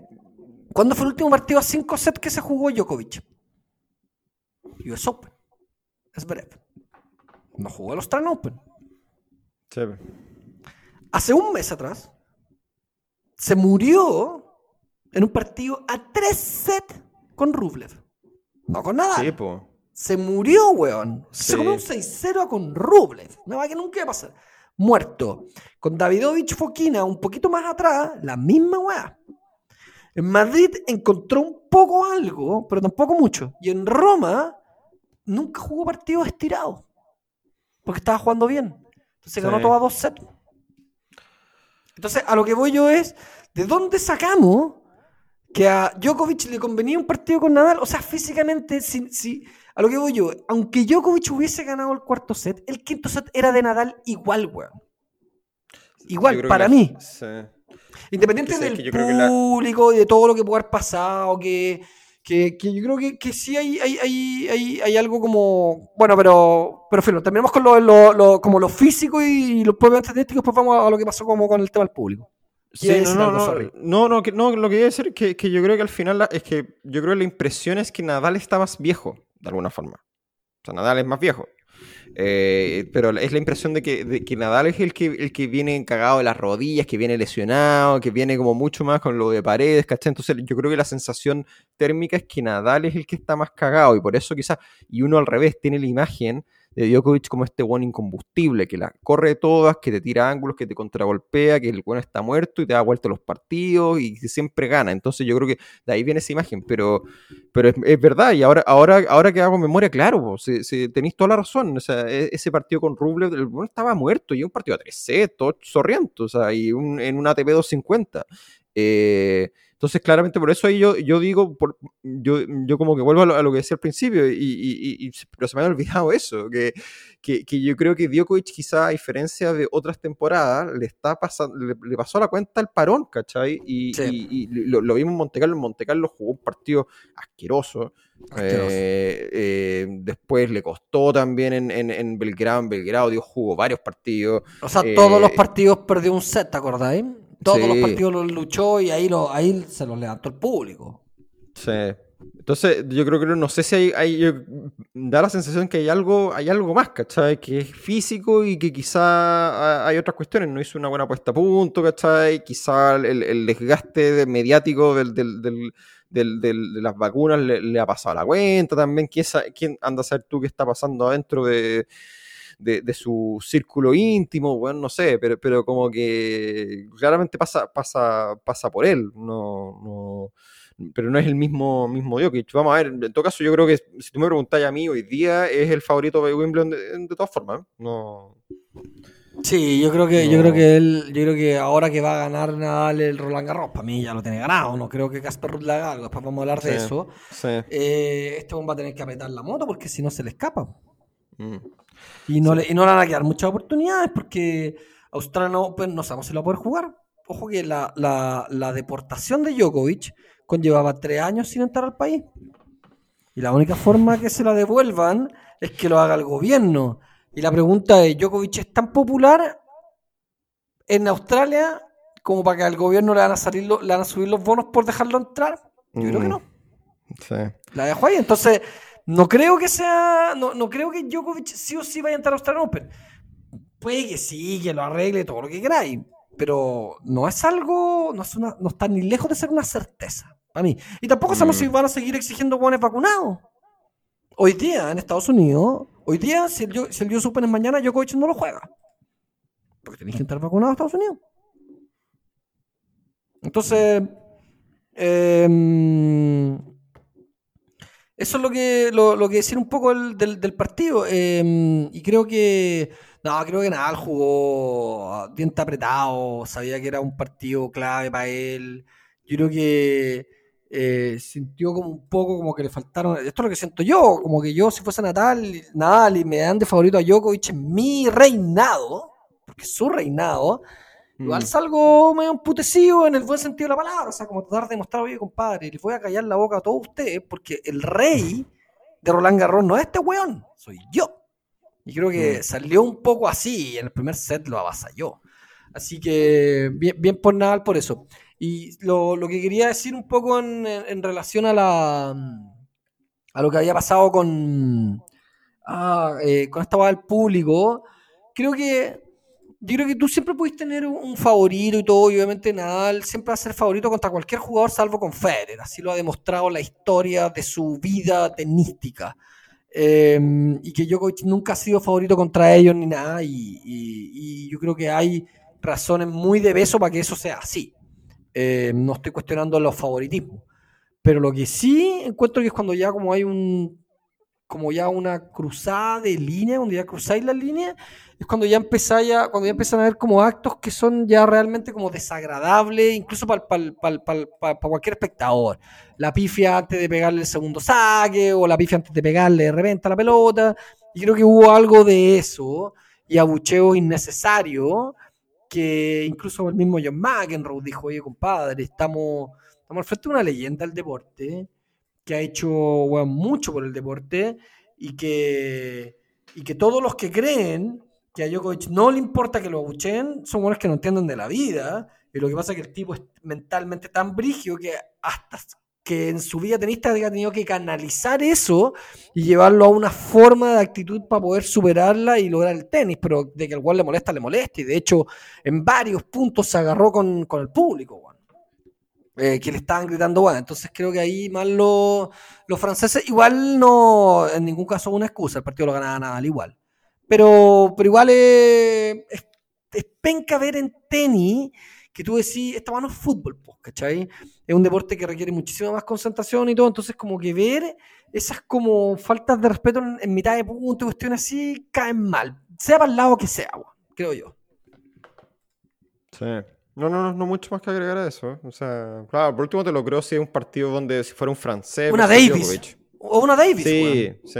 ¿Cuándo fue el último partido a 5 sets que se jugó Djokovic? US Open. Es breve. No jugó el Australian Open. Sí. Hace un mes atrás se murió en un partido a 3 sets con Rublev. No con Nadal. Sí, po. Se murió, weón. Se Sí. comió un 6-0 con Rublev. Nada que nunca iba a pasar. Muerto. Con Davidovich Fokina un poquito más atrás, la misma weá. En Madrid encontró un poco algo, pero tampoco mucho. Y en Roma nunca jugó partidos estirados. Porque estaba jugando bien. Entonces ganó Sí. todas dos sets. Entonces, a lo que voy yo es, ¿de dónde sacamos que a Djokovic le convenía un partido con Nadal? O sea, físicamente, si, si- a lo que voy yo, aunque Djokovic hubiese ganado el cuarto set, el quinto set era de Nadal igual, weón. Igual, para la- mí. sí. Independiente del la- público y de todo lo que pueda haber pasado, que, que, que yo creo que, que sí hay, hay, hay, hay, hay algo como. Bueno, pero. Pero filo, terminamos con lo, lo- lo- como lo físico y los propiamente estadísticos, pues vamos a lo que pasó como con el tema del público. Sí, no, no, no, no, no, que- no, lo que iba a decir es que, que yo creo que al final la- es que yo creo que la impresión es que Nadal está más viejo, de alguna forma. O sea, Nadal es más viejo. Eh, pero es la impresión de que, de que Nadal es el que, el que viene cagado de las rodillas, que viene lesionado, que viene como mucho más con lo de paredes, ¿cachai? Entonces yo creo que la sensación térmica es que Nadal es el que está más cagado y por eso quizás, y uno al revés, tiene la imagen de Djokovic como este buen incombustible, que la corre todas, que te tira ángulos, que te contragolpea, que el bueno está muerto y te da vuelta los partidos y siempre gana. Entonces yo creo que de ahí viene esa imagen, pero, pero es, es verdad, y ahora, ahora, ahora que hago memoria, claro, si- si tenéis toda la razón. O sea, e- ese partido con Rublev, el bueno estaba muerto, y un partido a 3 sets, todo sorriento, o sea, y un- en un ATP 250. Eh, entonces, claramente, por eso ahí yo, yo digo, por- yo, yo como que vuelvo a lo, a lo que decía al principio, y, y- y- pero se me había olvidado [LAUGHS] eso, que, que, que yo creo que Djokovic, quizá a diferencia de otras temporadas, le está pasando, le, le pasó la cuenta al parón, ¿cachai? Y, Sí. y- lo, lo vimos en Monte Carlo, en Monte Carlo jugó un partido asqueroso. Asqueroso. Eh, eh, después le costó también en, en, en Belgrado, en Belgrado dio jugó varios partidos. O sea, Eh, todos los partidos perdió un set, ¿te acordáis? Todos los partidos los luchó y ahí, lo, ahí se los levantó el público. Sí. Entonces, yo creo que no sé si hay, hay- yo- da la sensación que hay algo, hay algo más, ¿cachai? Que es físico y que quizá ha- hay otras cuestiones. No hizo una buena puesta a punto, ¿cachai? Quizá el, el desgaste de- mediático del, del, del- de las vacunas le, ha pasado la cuenta también. ¿Quién, ¿Quién anda a saber tú qué está pasando adentro de, de, su círculo íntimo? Bueno, no sé, pero, pero como que claramente pasa, pasa, pasa por él. No, no pero no es el mismo, mismo Jokic. Vamos a ver, en todo caso, yo creo que si tú me preguntáis a mí hoy día, es el favorito de Wimbledon de, todas formas. ¿eh? No. Sí, yo creo que, yo creo que él, yo creo que ahora que va a ganar Nadal el Roland Garros, para mí ya lo tiene ganado. No creo que Casper Ruud le haga algo. Después vamos a hablar de eso. Eh, este hombre va a tener que apretar la moto porque si no se le escapa. Mm. Y, no le, y no le van a quedar muchas oportunidades porque Australia no, pues, no sabemos si lo va a poder jugar. Ojo que la, la, la deportación de Djokovic conllevaba tres años sin entrar al país. Y la única forma que se la devuelvan es que lo haga el gobierno. Y la pregunta es, ¿Djokovic es tan popular en Australia como para que al gobierno le van a, salir le van a subir los bonos por dejarlo entrar? Yo creo que no. Sí. La dejo ahí. Entonces, no creo que sea. No, no creo que Djokovic sí o sí vaya a entrar a Australia Open. Puede que sí, que lo arregle todo lo que queráis. Pero no es algo. No, es una, no está ni lejos de ser una certeza. Para mí. Y tampoco sabemos si mm. van a seguir exigiendo buenos vacunados. Hoy día, en Estados Unidos, hoy día, si el, si el US Open es mañana, Djokovic no lo juega. Porque tenéis que estar vacunado en Estados Unidos. Entonces, em, eso es lo que, lo, que decir un poco del, partido. Em, y creo que, no, creo que Nadal jugó diente apretado, sabía que era un partido clave para él. Yo creo que eh, sintió como un poco como que le faltaron. Esto es lo que siento yo, como que yo, si fuese Natal, Nadal y me dan de favorito a Djokovic en mi reinado, porque es su reinado, igual mm. salgo medio emputecido en el buen sentido de la palabra, o sea, como tratar de demostrar, oye, compadre, les voy a callar la boca a todos ustedes, porque el rey de Roland Garros no es este weón, soy yo. Y creo que mm. salió un poco así, y en el primer set lo avasalló. Así que bien, bien por Nadal por eso. Y lo, que quería decir un poco en, relación a la a lo que había pasado con, ah, eh, con esta del público, creo que yo creo que tú siempre puedes tener un favorito y todo, y obviamente Nadal siempre va a ser favorito contra cualquier jugador salvo con Federer, así lo ha demostrado la historia de su vida tenística. Em, y que Djokovic nunca ha sido favorito contra ellos ni nada, y, y yo creo que hay razones muy de beso para que eso sea así. Eh, no estoy cuestionando los favoritismos. Pero lo que sí encuentro que es cuando ya como hay un como ya una cruzada de línea, cuando ya cruzáis la línea, es cuando ya empezáis ya, cuando ya empiezan a ver como actos que son ya realmente como desagradables, incluso para cualquier espectador. La pifia antes de pegarle el segundo saque, o la pifia antes de pegarle de repente a la pelota. Y creo que hubo algo de eso, y abucheo innecesario, que incluso el mismo John McEnroe dijo, oye compadre, estamos, estamos al frente de una leyenda del deporte, que ha hecho mucho por el deporte y que, y que todos los que creen que a Djokovic no le importa que lo abuchen, son buenos que no entienden de la vida. Y lo que pasa es que el tipo es mentalmente tan brigio que hasta que en su vida tenista haya tenido que canalizar eso y llevarlo a una forma de actitud para poder superarla y lograr el tenis, pero de que al cual le molesta, le molesta, y de hecho en varios puntos se agarró con, el público, eh, que le estaban gritando, bueno, entonces creo que ahí más los, franceses, igual no, en ningún caso una excusa, el partido lo ganaba nada al igual, pero, pero igual es, es penca ver en tenis que tú decís, esta mano es fútbol, ¿cachai? Es un deporte que requiere muchísima más concentración y todo, entonces como que ver esas como faltas de respeto en, mitad de punto, cuestiones así, caen mal, sea para el lado que sea, creo yo. Sí. No, no, no, mucho más que agregar a eso. O sea, claro, por último te lo creo si es un partido donde si fuera un francés. Una Davis. O una Davis. Sí, sí,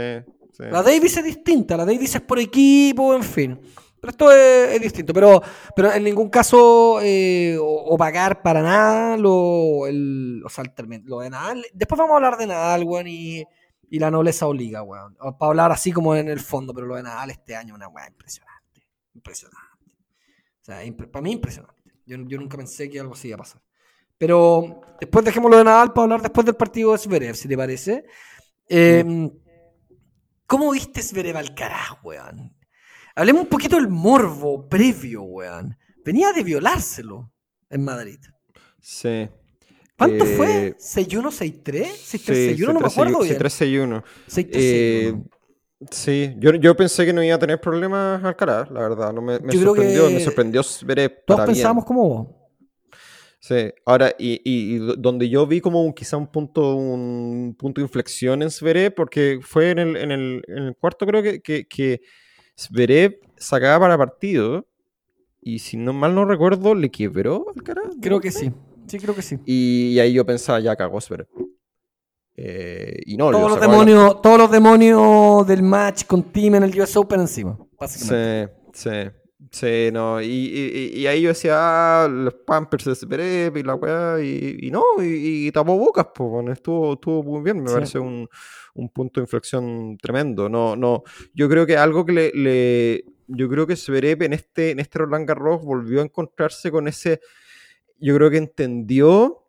sí. La Davis es distinta, la Davis es por equipo, en fin. Pero esto es, distinto, pero, pero en ningún caso eh, o, pagar para nada lo, el, o sea, lo de Nadal. Después vamos a hablar de Nadal, weón, y, y la nobleza obliga, weón. Para hablar así como en el fondo, pero lo de Nadal este año una weá impresionante. Impresionante. O sea, para mí impresionante. Yo, yo, nunca pensé que algo así iba a pasar. Pero después dejemos lo de Nadal para hablar después del partido de Zverev, si te parece. Eh, ¿Cómo viste Zverev al carajo, weón? Hablemos un poquito del morbo previo, weón. Venía de violárselo en Madrid. Sí. ¿Cuánto Eh, fue? ¿6-1, 6-3? Sí, 6-3, 6-1, no me 6-3, acuerdo bien. 6-3-6-1. 6-3, Eh, 6-1. Sí, yo, yo pensé que no iba a tener problemas Alcaraz, la verdad. No me, me sorprendió, me sorprendió Zverev Todos pensábamos como vos. Sí, ahora, y, y- y do- donde yo vi como un, quizá un punto, un punto de inflexión en Zverev, porque fue en el, en el, en el cuarto, creo que, que, que Zverev sacaba para partido, y si no mal no recuerdo, le quebró Alcaraz. de Creo que sí. Sí, creo que sí. Y, ahí yo pensaba, ya cagó Zverev. Eh, y no, Todos los, la- demonios, todos los demonios del match con Team en el US Open encima, básicamente. Sí, sí, sí, no. Y, y- y ahí yo decía, ah, los Pampers de Zverev y la weá, y, y no, y, tapó bocas, pues, estuvo, estuvo muy bien, me Sí. parece un, un punto de inflexión tremendo. No, no, yo creo que algo que le, le- yo creo que Zverev en este, en este Roland Garros volvió a encontrarse con ese, yo creo que entendió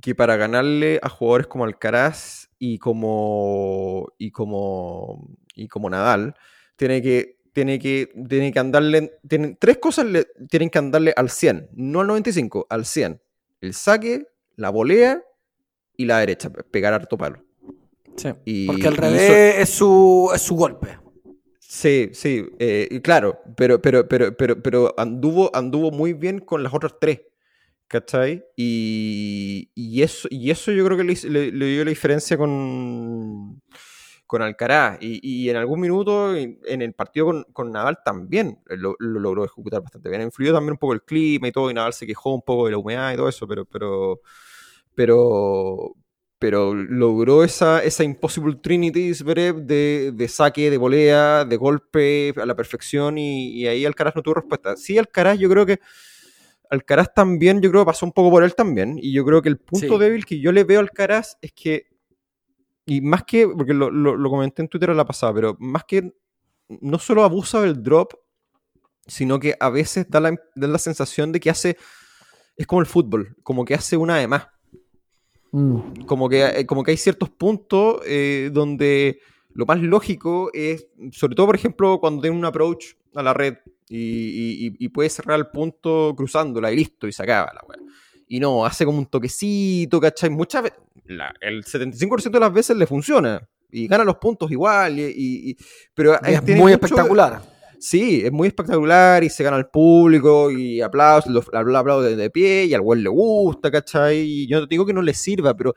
que para ganarle a jugadores como Alcaraz y como y como y como Nadal tiene que tiene que tiene que andarle tienen tres cosas le, tienen que andarle al 100, no al 95, al 100. El saque, la volea y la derecha, pe- pegar harto palo. Sí, Y- Porque al revés es, su, es su golpe. Sí, sí, eh, claro, pero, pero, pero, pero, pero anduvo, anduvo muy bien con las otras tres, ¿cachai? Y, y eso, y eso yo creo que le, dio la diferencia con, con Alcaraz. Y, en algún minuto en, el partido con, con Nadal también lo, lo logró ejecutar bastante bien. Influyó también un poco el clima y todo, y Nadal se quejó un poco de la humedad y todo eso, pero, pero, pero, pero logró esa, esa Impossible Trinity de, de saque, de volea, de golpe a la perfección y, y ahí Alcaraz no tuvo respuesta. Sí, Alcaraz yo creo que Alcaraz también, yo creo que pasó un poco por él también y yo creo que el punto Sí. débil que yo le veo a Alcaraz es que, y más que, porque lo, lo- lo comenté en Twitter a la pasada, pero más que no solo abusa del drop, sino que a veces da la, da la sensación de que hace, es como el fútbol, como que hace una de más Mm. como que, eh, como que hay ciertos puntos eh, donde lo más lógico es, sobre todo por ejemplo cuando tiene un approach a la red y, y, y- puede cerrar el punto cruzándola y listo, y se acaba la weá. Y no, hace como un toquecito, ¿cachai? Muchas veces, el 75% de las veces le funciona y gana los puntos igual, y, y- pero Es muy mucho- espectacular. Sí, es muy espectacular y se gana al público y aplausos, los lo aplauden de pie y al güey le gusta, ¿cachai? Y yo no digo que no le sirva, pero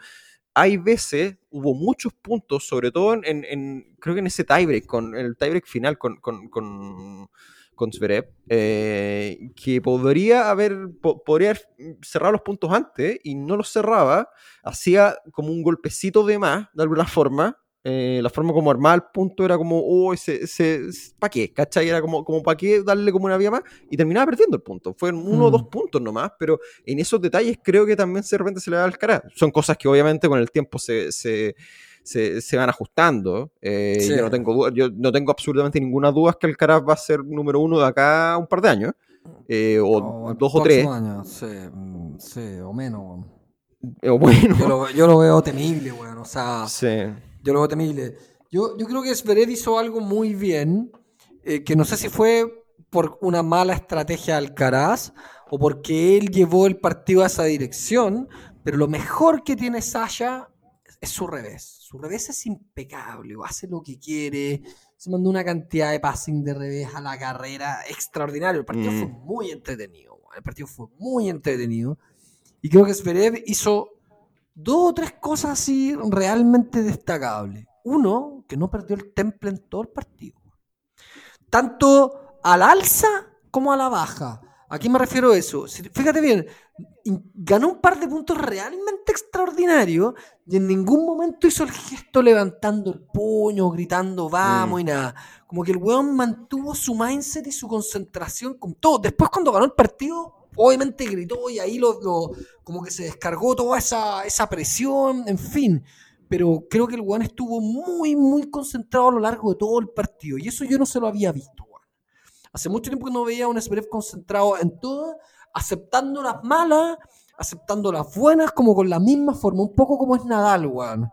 hay veces, hubo muchos puntos, sobre todo en, creo que en ese tiebreak, con el tiebreak final con, con, con, Zverev, eh, que podría haber, po- podría haber cerrado los puntos antes y no los cerraba, hacía como un golpecito de más, de alguna [LAUGHS] forma, eh, la forma como armaba el punto era como, oh, ese, ese, ¿para qué? ¿Cachai? Era como, como ¿para qué darle como una vía más? Y terminaba perdiendo el punto. Fueron uno o Mm. dos puntos nomás, pero en esos detalles creo que también de repente se le da al cara. Son cosas que obviamente con el tiempo se, se, se, se van ajustando. Eh, Sí. Yo no tengo duda- yo no tengo absolutamente ninguna duda que Alcaraz va a ser número uno de acá un par de años. eh, o O el dos o tres. año, sí, mm, sí, o menos. Bueno. Yo lo, yo lo veo temible, weón. O sea, Sí. yo lo veo temible. Yo, yo creo que Zverev hizo algo muy bien, eh, que no sé si fue por una mala estrategia de Alcaraz o porque él llevó el partido a esa dirección, pero lo mejor que tiene Sasha es, su revés. Su revés es impecable, hace lo que quiere, se mandó una cantidad de passing de revés a la carrera extraordinario. El partido Mm. fue muy entretenido, el partido fue muy entretenido. Y creo que Zverev hizo dos o tres cosas así realmente destacables. Uno, que no perdió el temple en todo el partido. Tanto al alza como a la baja. ¿A qué me refiero a eso? Fíjate bien, ganó un par de puntos realmente extraordinarios y en ningún momento hizo el gesto levantando el puño, gritando vamos Mm. y nada. Como que el weón mantuvo su mindset y su concentración con todo. Después cuando ganó el partido, obviamente gritó y ahí lo, lo- como que se descargó toda esa, esa presión, en fin. Pero creo que el weón estuvo muy, muy concentrado a lo largo de todo el partido. Y eso yo no se lo había visto, weón. Hace mucho tiempo que no veía a un Zverev concentrado en todo, aceptando las malas, aceptando las buenas, como con la misma forma, un poco como es Nadal, weón.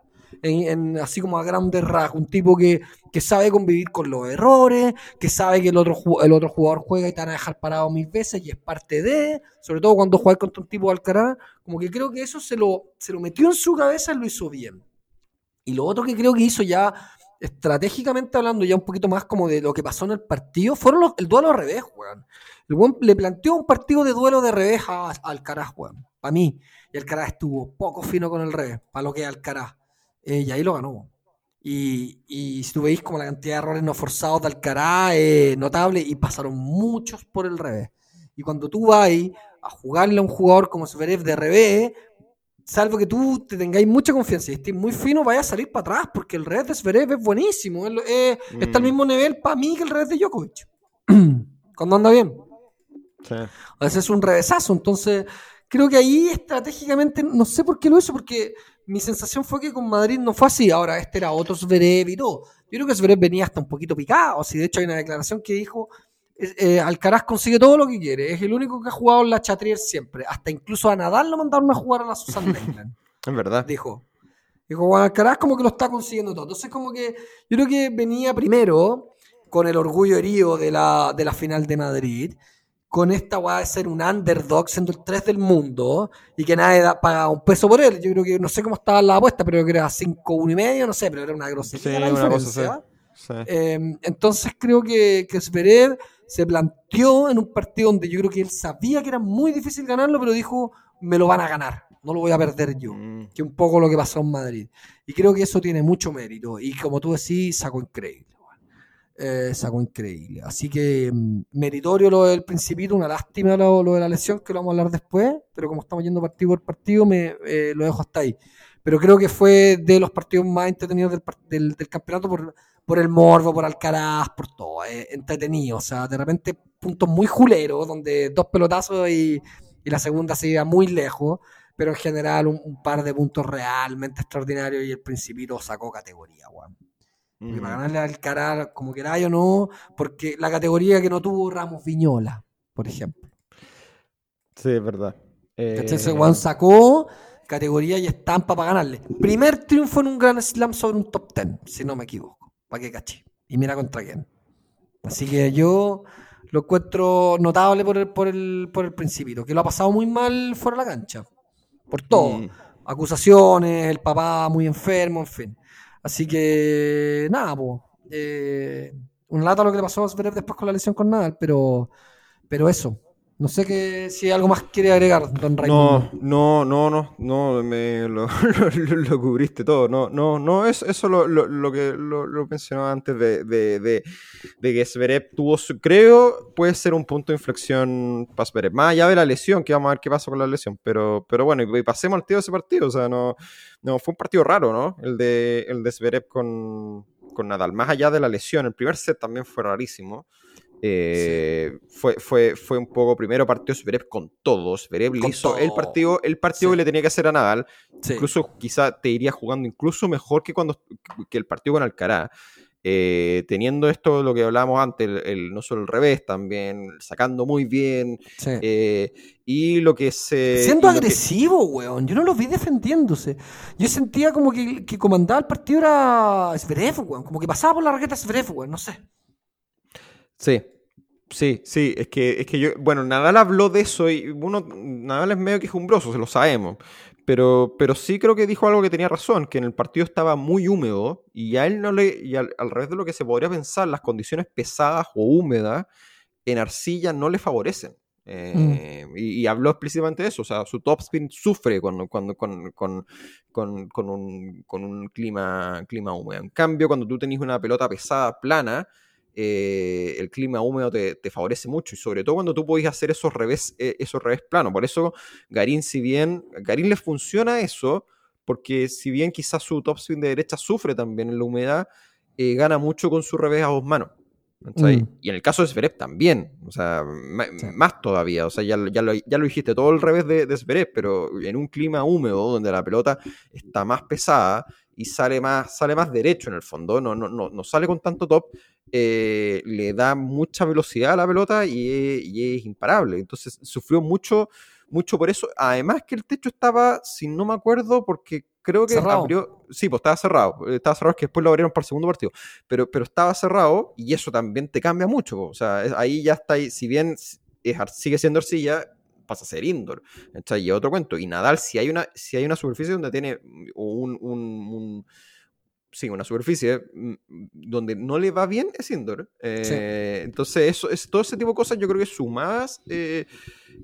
Así como a grandes rasgos, un tipo que, que, sabe convivir con los errores, que sabe que el otro, el otro jugador juega y te van a dejar parado mil veces y es parte de, sobre todo cuando juegas contra un tipo de Alcaraz, como que creo que eso se lo, se lo metió en su cabeza y lo hizo bien. Y lo otro que creo que hizo ya estratégicamente hablando, ya un poquito más como de lo que pasó en el partido, fueron el duelo al revés, weón. Le planteó un partido de duelo de revés a, Alcaraz, weón. Para mí. Y Alcaraz estuvo poco fino con el revés, para lo que es Alcaraz. Eh, y ahí lo ganó. Y, y, si tú veis como la cantidad de errores no forzados de Alcaraz es notable y pasaron muchos por el revés. Y cuando tú vas a jugarle a un jugador como Zverev de revés, salvo que tú te tengáis mucha confianza y estés muy fino, vaya a salir para atrás, porque el red de Zverev es buenísimo. Está al mm. mismo nivel para mí que el red de Djokovic. [CLEARS THROAT] Cuando anda bien. A veces es un revesazo. Entonces, creo que ahí estratégicamente, no sé por qué lo hizo, porque mi sensación fue que con Madrid no fue así. Ahora, este era otro Zverev y todo. Yo creo que Zverev venía hasta un poquito picado. Si de hecho hay una declaración que dijo eh, Alcaraz consigue todo lo que quiere. Es el único que ha jugado en la Chatrier siempre. Hasta incluso a Nadal lo mandaron a jugar a la Susan [LAUGHS] Leyland. es verdad. Dijo. Dijo, Juan Alcaraz como que lo está consiguiendo todo. Entonces como que yo creo que venía primero con el orgullo herido de la, de la final de Madrid, con esta weá de ser un underdog, siendo el 3 del mundo, y que nadie da, paga un peso por él. Yo creo que, no sé cómo estaba la apuesta, pero yo creo que era 5, 1 y medio, no sé, pero era una grosería. Sí, una cosa, em, entonces creo que, que se planteó en un partido donde yo creo que él sabía que era muy difícil ganarlo, pero dijo, me lo van a ganar, no lo voy a perder yo, mm. que un poco lo que pasó en Madrid. Y creo que eso tiene mucho mérito, y como tú decís, sacó increíble. Eh, sacó increíble. Así que mm, meritorio lo del Principito, una lástima lo, de la lesión, que lo vamos a hablar después, pero como estamos yendo partido por partido, me eh, lo dejo hasta ahí. Pero creo que fue de los partidos más entretenidos del, campeonato por el morbo, por Alcaraz, por todo, es entretenido. O sea, de repente puntos muy juleros, donde dos pelotazos y, la segunda se iba muy lejos, pero en general un, par de puntos realmente extraordinarios y el Principito sacó categoría, weón. Para ganarle al Alcaraz, como queráis o no, porque la categoría que no tuvo Ramos Viñola, por ejemplo. Sí, es verdad. Entonces, Juan eh, sacó categoría y estampa para ganarle. Primer triunfo en un Grand Slam sobre un top ten, si no me equivoco para que caché. Y mira contra quién. Así que yo lo encuentro notable por el, por el, por el principito, que lo ha pasado muy mal fuera de la cancha. Por todo. Mm. Acusaciones, el papá muy enfermo, en fin. Así que, nada, pues. un lata lo que le pasó a Zverev después con la lesión con Nadal, pero, pero eso. No sé que, si algo más quiere agregar, don Raimundo. No, no, no, no, no, me [LAUGHS] lo, lo, cubriste todo. No, no, no, es eso lo, lo, que lo, mencionaba antes de, de, de, de, que Zverev tuvo, su, creo, puede ser un punto de inflexión para Zverev. Más allá de la lesión, que vamos a ver qué pasa con la lesión. Pero, pero bueno, y pasemos al tío de ese partido. O sea, no, no, fue un partido raro, ¿no? El de, el de Zverev con, con Nadal. Más allá de la lesión, el primer set también fue rarísimo. Eh, fue, fue, fue un poco primero partido Zverev con todos. Zverev le hizo el partido, el partido que le tenía que hacer a Nadal. Incluso quizá te iría jugando incluso mejor que cuando que el partido con Alcaraz. Eh, teniendo esto, lo que hablábamos antes, el, no solo el revés, también sacando muy bien. Eh, y lo que se. Siendo agresivo, weón. Yo no lo vi defendiéndose. Yo sentía como que, que comandaba el partido era Zverev, weón. Como que pasaba por la raqueta Zverev, weón. No sé. Sí, Sí, sí, es que, es que yo, bueno, Nadal habló de eso y uno, Nadal es medio quejumbroso, se lo sabemos, pero, pero sí creo que dijo algo que tenía razón, que en el partido estaba muy húmedo y a él no le, y al, revés de lo que se podría pensar, las condiciones pesadas o húmedas en arcilla no le favorecen. Eh, mm. y, habló explícitamente de eso, o sea, su topspin sufre cuando, cuando, con, con, con, con, un, con un clima, clima húmedo. En cambio, cuando tú tenés una pelota pesada, plana, eh, el clima húmedo te, favorece mucho y sobre todo cuando tú podés hacer esos revés, eh, esos revés planos. Por eso Garín, si bien Garín le funciona eso, porque si bien quizás su topspin de derecha sufre también en la humedad, eh, gana mucho con su revés a dos manos. Mm. Y en el caso de Zverev también, o sea, más todavía, o sea, ya, ya, lo, ya, lo, dijiste, todo el revés de, de Zverev, pero en un clima húmedo donde la pelota está más pesada y sale más, sale más derecho en el fondo, no, no, no, no sale con tanto top, eh, le da mucha velocidad a la pelota y es, imparable. Entonces sufrió mucho, mucho por eso. Además que el techo estaba, si no me acuerdo, porque creo que Cerrado. abrió, sí, pues estaba cerrado, eh, estaba cerrado es que después lo abrieron para el segundo partido, pero, pero estaba cerrado y eso también te cambia mucho, po. o sea, ahí ya está, ahí, si bien es sigue siendo arcilla, pasa a ser indoor, ¿cachai? Y otro cuento, y Nadal, si hay una, si hay una superficie donde tiene un, un, un- sí, una superficie mm, donde no le va bien es indoor. Eh, Entonces, eso, es, todo ese tipo de cosas yo creo que sumadas eh,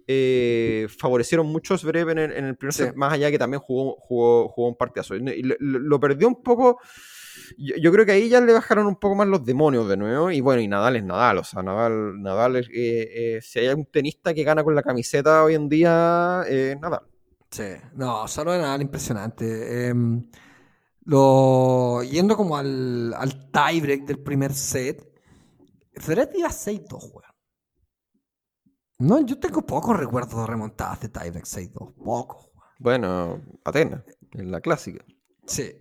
eh, favorecieron mucho a Zverev en el, en el primer Sí. set, más allá que también jugó, jugó, jugó un partidazo. Y lo, lo- perdió un poco. Yo, yo creo que ahí ya le bajaron un poco más los demonios de nuevo. Y bueno, y Nadal es Nadal. O sea, Nadal, Nadal es, eh, eh, si hay un tenista que gana con la camiseta hoy en día, eh, es Nadal. Sí, no, solo de nada impresionante. Lo, yendo como al, al tiebreak del primer set, Federer iba 6-2, weón. No, yo tengo pocos recuerdos de remontadas de tiebreak 6-2, pocos. Bueno, Atenas, es la clásica. Sí,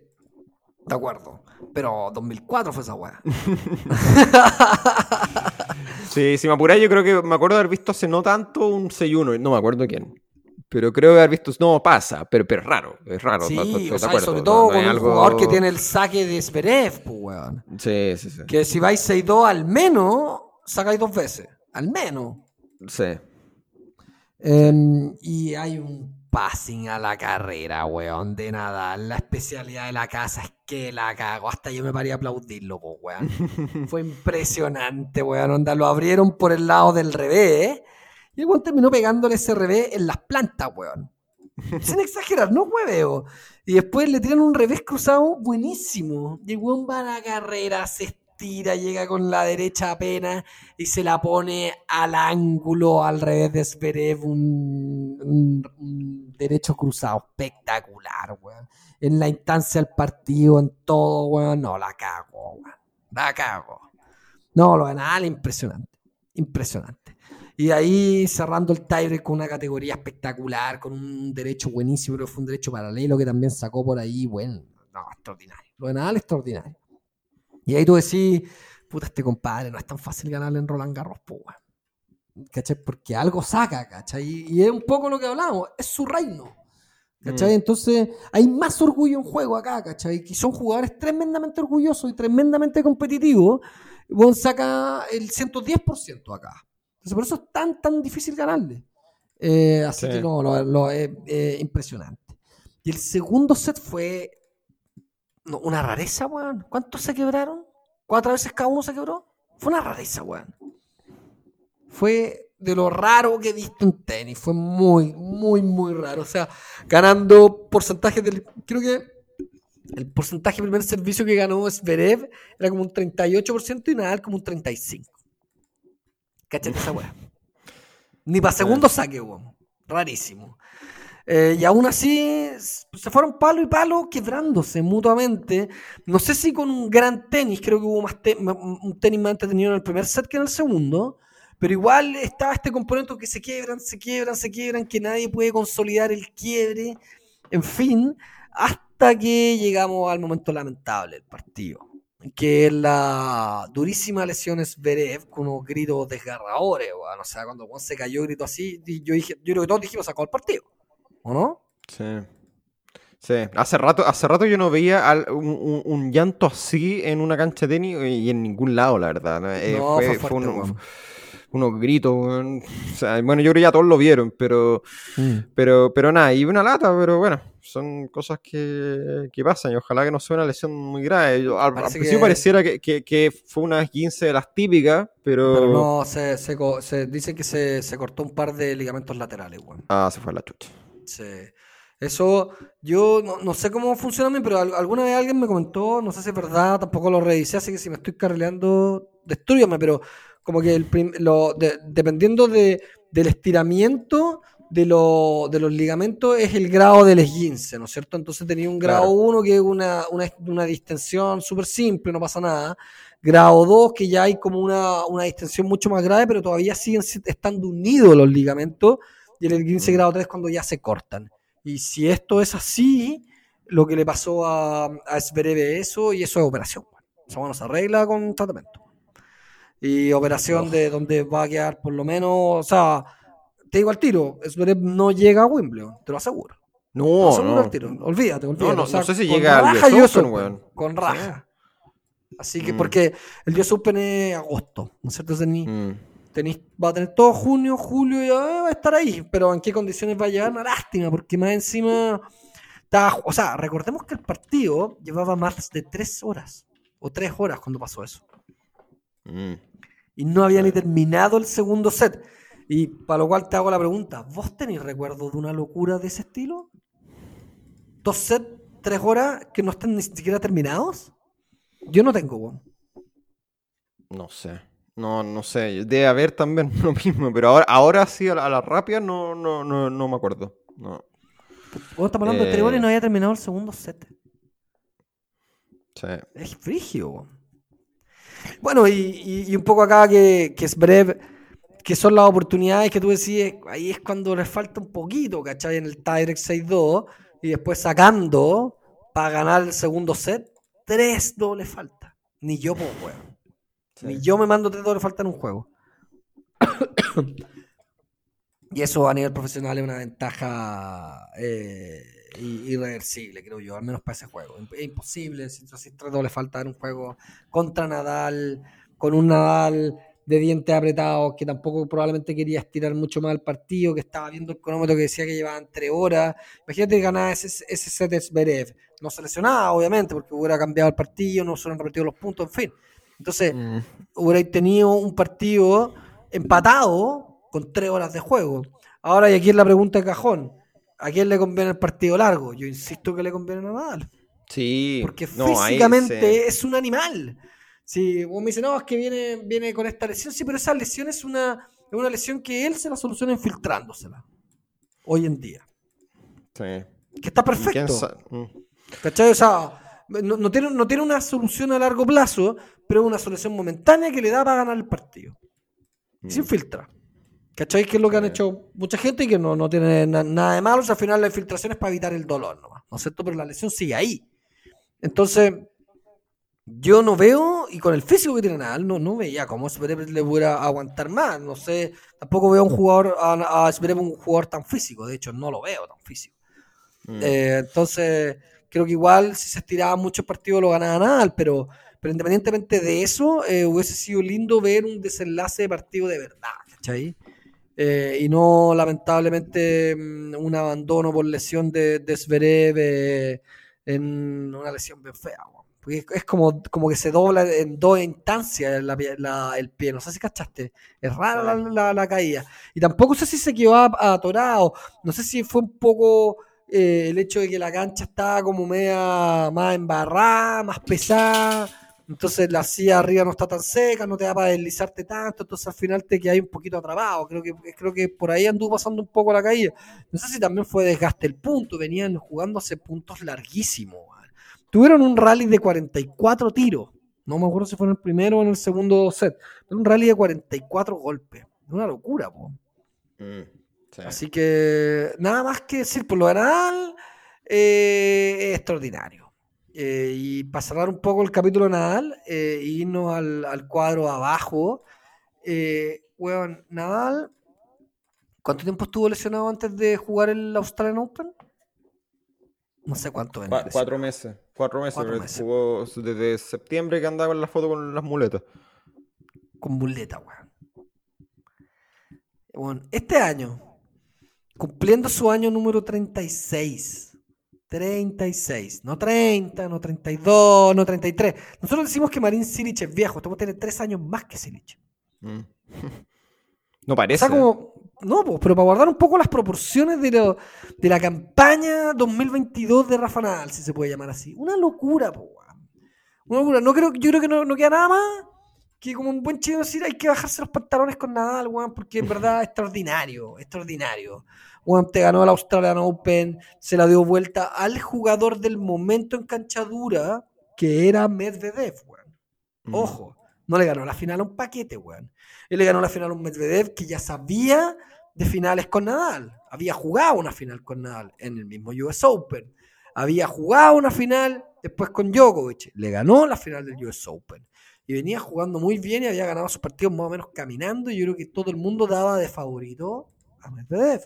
de acuerdo. Pero 2004 fue esa weá. [LAUGHS] Sí, si me apuráis, yo creo que me acuerdo de haber visto hace no tanto un 6-1, no me acuerdo quién. Pero creo haber visto, no pasa, pero, pero es raro, es raro. Sí, estoy o sea, sobre no- todo no es con un algo- jugador que tiene el saque de Zverev, pues, weón. Sí, sí, sí. Que si vais 6-2 al menos, sacáis dos veces. Al menos. Sí. Em, y hay un passing a la carrera, weón, de Nadal. La especialidad de la casa es que la cago. Hasta yo me paré a aplaudirlo, po, weón. [LAUGHS] Fue impresionante, weón. Onda, lo abrieron por el lado del revés. Y el weón terminó pegándole ese revés en las plantas, weón. [LAUGHS] Sin exagerar, no hueveo. Y después le tiran un revés cruzado buenísimo. Y el weón va a la carrera, se estira, llega con la derecha apenas y se la pone al ángulo al revés de Zverev, un, un- un derecho cruzado espectacular, weón. En la instancia del partido, en todo, weón. No, la cago, weón. La cago. No, lo de Nadal, impresionante. Impresionante. Y ahí cerrando el tiebreak con una categoría espectacular, con un derecho buenísimo, que fue un derecho paralelo que también sacó por ahí, bueno, no, extraordinario. Lo de Nadal, extraordinario. Y ahí tú decís, puta, este compadre, no es tan fácil ganarle en Roland Garros, weón. ¿Cachai? Porque algo saca, ¿cachai? Y es un poco lo que hablamos, es su reino. ¿Cachai? Mm. Entonces hay más orgullo en juego acá, ¿cachai? Que son jugadores tremendamente orgullosos y tremendamente competitivos. Bueno, saca el 110% acá. Entonces por eso es tan, tan difícil ganarle. Eh, así Sí. que no, lo, lo- es eh, impresionante. Y el segundo set fue no, una rareza, weón. ¿Cuántos se quebraron? ¿Cuatro veces cada uno se quebró? Fue una rareza, weón. Fue de lo raro que he visto en tenis. Fue muy, muy, muy raro. O sea, ganando porcentajes del. Creo que el porcentaje de primer servicio que ganó Zverev era como un 38% y Nadal como un 35%. Cachate esa weá. [LAUGHS] Ni para segundo saque, weón. Rarísimo. Eh, y aún así se fueron palo y palo quebrándose mutuamente. No sé si con un gran tenis, creo que hubo más te- un tenis más entretenido en el primer set que en el segundo. Pero igual estaba este componente que se quiebran, se quiebran, se quiebran, que nadie puede consolidar el quiebre. En fin, hasta que llegamos al momento lamentable del partido. Que es la durísima lesión Zverev con unos gritos desgarradores. weón. O sea, cuando Juan se cayó, gritó así. y Yo, dije, yo creo que todos dijimos sacó el partido. ¿O no? Sí. Sí, hace rato, hace rato yo no veía al- un, un- un llanto así en una cancha de tenis y en ningún lado, la verdad. Eh, No, fue, fuerte, weón. Unos gritos, weón. [LAUGHS] O sea, bueno, yo creo que ya todos lo vieron, pero, pero, pero nada, y una lata, pero bueno, son cosas que, que pasan y ojalá que no sea una lesión muy grave. Yo- al, al principio que- pareciera que, que- que fue una 15 de las típicas, pero... Pero no, se, se, se dice que se, se cortó un par de ligamentos laterales, weón. Ah, se fue a la chucha. Sí. Eso, yo no, no sé cómo funciona pero al- alguna vez alguien me comentó, no sé si es verdad, tampoco lo revisé, así que si me estoy carrileando, destruyame, pero como que el prim- lo, de- dependiendo de, del estiramiento de, lo- de los ligamentos es el grado del esguince, ¿no es cierto? Entonces tenía un grado Claro. 1 que es una, una, una distensión súper simple, no pasa nada. Grado 2 que ya hay como una, una distensión mucho más grave, pero todavía siguen si- estando unidos los ligamentos. Y el esguince Mm. grado 3 cuando ya se cortan. Y si esto es así, lo que le pasó a, a Zverev es eso y eso es operación. O sea, bueno, se arregla con tratamiento. Y operación de donde va a quedar por lo menos, o sea, te digo al tiro, Zverev no llega a Wimbledon, te lo aseguro. No, Seguro no. al tiro. Olvídate, olvídate. no, O sea, no sé si llega al raja US Open, Open. Con raja. Así que, Mm. porque el US Open es agosto, ¿no es cierto? Tení- Mm. tenís- va a tener todo junio, julio y va a estar ahí. Pero en qué condiciones va a llegar, una lástima, porque más encima. Estaba, o sea, recordemos que el partido llevaba más de tres horas o tres horas cuando pasó eso. Mm. Y no había ni terminado el segundo set. Y para lo cual te hago la pregunta: ¿Vos tenéis recuerdo de una locura de ese estilo? ¿Dos sets, tres horas que no están ni siquiera terminados? Yo no tengo, weón. No sé. No, no sé. Debe haber también [LAUGHS] lo mismo, pero ahora, ahora sí, a la, a la rápida no, no, no, no me acuerdo. No. Vos estamos hablando de tres Eh. horas y no había terminado el segundo set. Sí. Es frigio. weón. Bueno, y, y- y un poco acá que, que es breve, que son las oportunidades que tú decís, ahí es cuando les falta un poquito, ¿cachai? En el Tyrex 6-2 y después sacando para ganar el segundo set, tres doble falta. Ni yo, pues, weón. Sí. Ni yo me mando tres doble falta en un juego. [COUGHS] y eso a nivel profesional es una ventaja eh, irreversible, creo yo, al menos para ese juego. Es imposible si tres doble falta en un juego contra Nadal, con un Nadal de dientes apretados, que tampoco probablemente quería estirar mucho más el partido, que estaba viendo el cronómetro que decía que llevaban tres horas. Imagínate que ganaba ese, ese set de Zverev. No se lesionaba, obviamente, porque hubiera cambiado el partido, no se hubieran repetido los puntos, en fin. Entonces, Mm. hubierais tenido un partido empatado con tres horas de juego. Ahora, y aquí es la pregunta de cajón. ¿A quién le conviene el partido largo? Yo insisto que le conviene a Nadal. Sí. Porque no, ahí físicamente se- es un animal. Si vos me dices, no, es que viene, viene con esta lesión. Sí, pero esa lesión es una, es una lesión que él se la soluciona infiltrándosela. Hoy en día. sí. Que está ¿Y quién perfecto. mm. ¿Cachai? O sea, no, no tiene, no tiene una solución a largo plazo, pero es una solución momentánea que le da para ganar el partido. Se Mm. infiltra. ¿Cachai? Que es lo que han hecho mucha gente y que no, no tiene na- nada de malo. O sea, al final la infiltración es para evitar el dolor nomás. ¿No es cierto? Pero la lesión sigue ahí. Entonces, yo no veo, y con el físico que tiene Nadal, no, no veía cómo Zverev le pudiera aguantar más. No sé, tampoco veo a un jugador, a, a Zverev un jugador tan físico. De hecho, no lo veo tan físico. Mm. Eh, entonces, creo que igual si se estiraba mucho el partido lo ganaba Nadal, pero, pero independientemente de eso, eh, hubiese sido lindo ver un desenlace de partido de verdad, ¿cachai? Eh, y no, lamentablemente, mm, un abandono por lesión de, de Zverev eh, en una lesión bien fea. Porque es, como, como que se dobla en dos instancias la la- el pie. No sé si cachaste. Es rara la, la- la caída. Y tampoco sé si se quedó atorado. No sé si fue un poco eh, el hecho de que la cancha estaba como media más embarrada, más pesada. Entonces la silla arriba no está tan seca, no te da para deslizarte tanto, entonces al final te quedas un poquito atrapado. Creo que, creo que por ahí anduvo pasando un poco la caída. No sé si también fue desgaste el punto, venían jugándose puntos larguísimos. Tuvieron un rally de 44 tiros. No me acuerdo si fue en el primero o en el segundo set. Pero un rally de 44 golpes. Una locura, po. Mm. Sí. Así que nada más que decir, por lo general, eh, es extraordinario. Eh, y para cerrar un poco el capítulo de Nadal, eh, e irnos al, al cuadro abajo, eh, weón, Nadal, ¿cuánto tiempo estuvo lesionado antes de jugar el Australian Open? No sé cuánto lesionado. cuatro meses. Cuatro meses. Cuatro pero meses. Jugó desde septiembre que andaba en la foto con las muletas. con muleta, weón. Bueno, este año, cumpliendo su año número 36. 36, no 30, no 32, no 33. Nosotros decimos que Marín Silic es viejo, estamos tiene tres años más que Silic. Mm. [LAUGHS] No O parece. sea, como, no, pues, pero para guardar un poco las proporciones de, lo- de la campaña 2022 de Rafa Nadal, si se puede llamar así. Una locura, po. Una locura. No creo, yo creo que no, no queda nada más que como un buen chino decir hay que bajarse los pantalones con Nadal, weón, porque en verdad extraordinario, extraordinario. Weón, te ganó el Australian Open, se la dio vuelta al jugador del momento en canchadura, que era Medvedev, weón. Mm. Ojo, no le ganó la final a un paquete, weón. Él le ganó la final a un Medvedev que ya sabía de finales con Nadal. Había jugado una final con Nadal en el mismo US Open. Había jugado una final después con Djokovic. Le ganó la final del US Open. Y venía jugando muy bien y había ganado sus partidos más o menos caminando. Y yo creo que todo el mundo daba de favorito a Medvedev.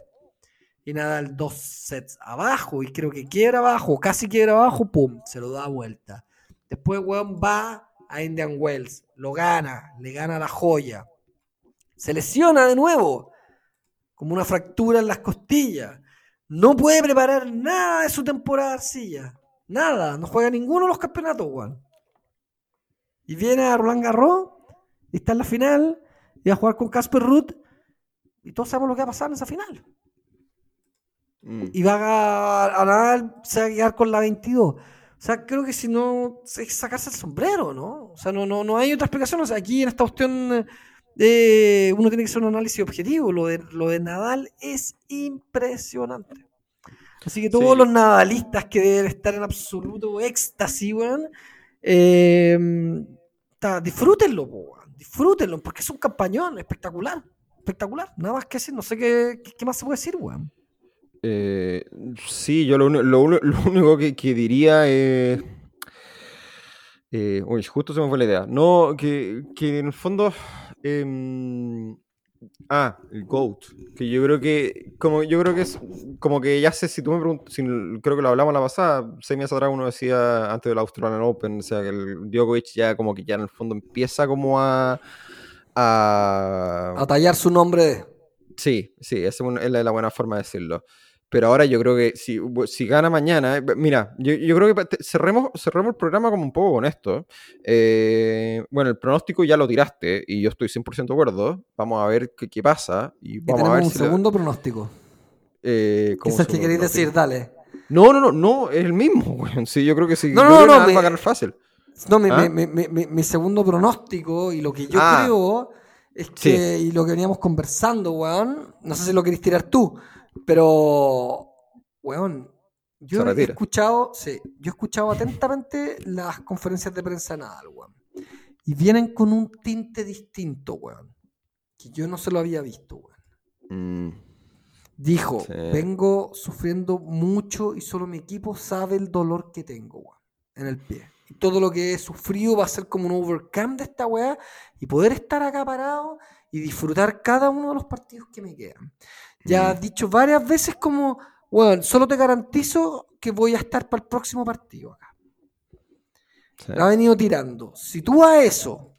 y Nadal dos sets abajo y creo que quiebra abajo, casi quiebra abajo, pum, se lo da vuelta. Después, weón, va a Indian Wells, lo gana, le gana la joya. Se lesiona de nuevo, como una fractura en las costillas. No puede preparar nada de su temporada arcilla. Nada, no juega ninguno de los campeonatos, weón. Y viene a Roland Garros y está en la final y va a jugar con Casper Ruth y todos sabemos lo que va a pasar en esa final. Mm. Y va a, a Nadal se va a quedar con la 22. O sea, creo que si no, es sacarse el sombrero, ¿no? O sea, no, no, no hay otra explicación. O sea, aquí en esta cuestión eh, uno tiene que hacer un análisis objetivo. Lo de, lo de Nadal es impresionante. Así que todos Sí. los nadalistas que deben estar en absoluto éxtasis, weón, eh, disfrútenlo, disfrútenlo, porque es un campañón espectacular. Espectacular, nada más que decir, no sé qué, qué- más se puede decir, weón. Eh, sí, yo lo, único que, que diría es... eh, uy, justo se me fue la idea. No, que, que en el fondo... em, ah, el GOAT. Que yo creo que... Como, yo creo que es... Como que ya sé, si tú me preguntas... si- creo que lo hablamos la pasada. Seis meses atrás uno decía antes del Australian Open. O sea, que el Djokovic ya como que ya en el fondo empieza como a... a A tallar su nombre. Sí, sí, esa es la buena forma de decirlo. Pero ahora yo creo que si, si gana mañana, eh, mira, yo, yo creo que te- cerremos, cerremos el programa como un poco con esto. Eh, bueno, el pronóstico ya lo tiraste y yo estoy 100% de acuerdo. Vamos a ver qué, qué pasa y Y vamos a ver un si segundo pronóstico. eh, ¿Qué ¿cómo que llama? queréis decir? Dale. No, no, no, no, es el mismo, [LAUGHS] weón. Sí, yo creo que sí. No, no, no, me- va a ganar fácil. No, mi, ¿Ah? mi- mi- mi- mi segundo pronóstico y lo que yo Ah. creo es que, y lo que veníamos conversando, weón, no sé si lo querés tirar tú, pero, weón, yo he escuchado, sí, yo he escuchado atentamente las conferencias de prensa de Nadal, weón, y vienen con un tinte distinto, weón, que yo no se lo había visto, weón. Mm, Dijo, Sí. vengo sufriendo mucho y solo mi equipo sabe el dolor que tengo, weón, en el pie. Y todo lo que he sufrido va a ser como un overcome de esta weá y poder estar acá parado y disfrutar cada uno de los partidos que me quedan. Ya Mm. has dicho varias veces como, weón, solo te garantizo que voy a estar para el próximo partido acá. sí. La ha venido tirando. Si tú a eso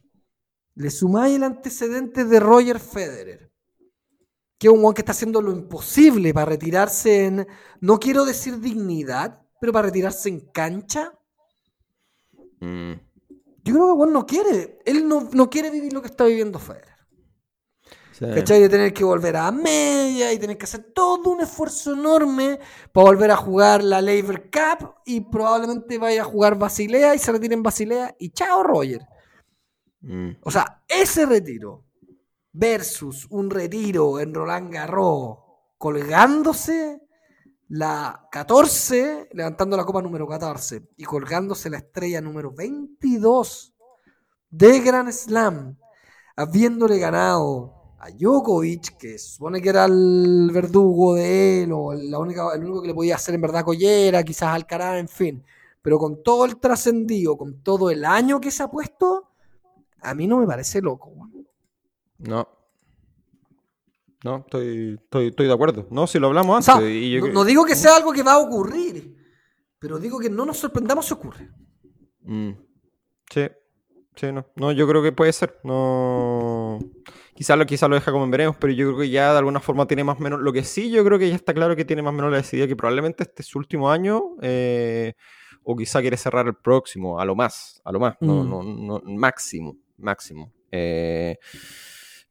le sumáis el antecedente de Roger Federer, que es un weón que está haciendo lo imposible para retirarse en, no quiero decir dignidad, pero para retirarse en cancha, Mm, yo creo que weón no quiere. Él no, no quiere vivir lo que está viviendo Federer. Sí. ¿Cachai? De tener que volver a media y tener que hacer todo un esfuerzo enorme para volver a jugar la Labor Cup y probablemente vaya a jugar Basilea y se retire en Basilea y chao Roger. Mm, O sea, ese retiro versus un retiro en Roland Garros colgándose la 14, levantando la copa número 14 y colgándose la estrella número 22 de Grand Slam, habiéndole ganado a Djokovic, que se supone que era el verdugo de él, o la única, el único que le podía hacer en verdad collera, quizás Alcaraz, en fin. Pero con todo el trascendido, con todo el año que se ha puesto, a mí no me parece loco. No. No, estoy, estoy, estoy de acuerdo. No, si lo hablamos O antes. sea, y yo no, que- no digo que sea algo que va a ocurrir, pero digo que no nos sorprendamos si ocurre. Mm, Sí, sí, no. No, yo creo que puede ser. No. Quizás lo, quizá lo deja como en veremos, pero yo creo que ya de alguna forma tiene más o menos. Lo que sí, yo creo que ya está claro que tiene más o menos la decidida que probablemente este es su último año. eh, o quizá quiere cerrar el próximo, a lo más, a lo más. No, Mm. no, no, máximo, máximo. Eh,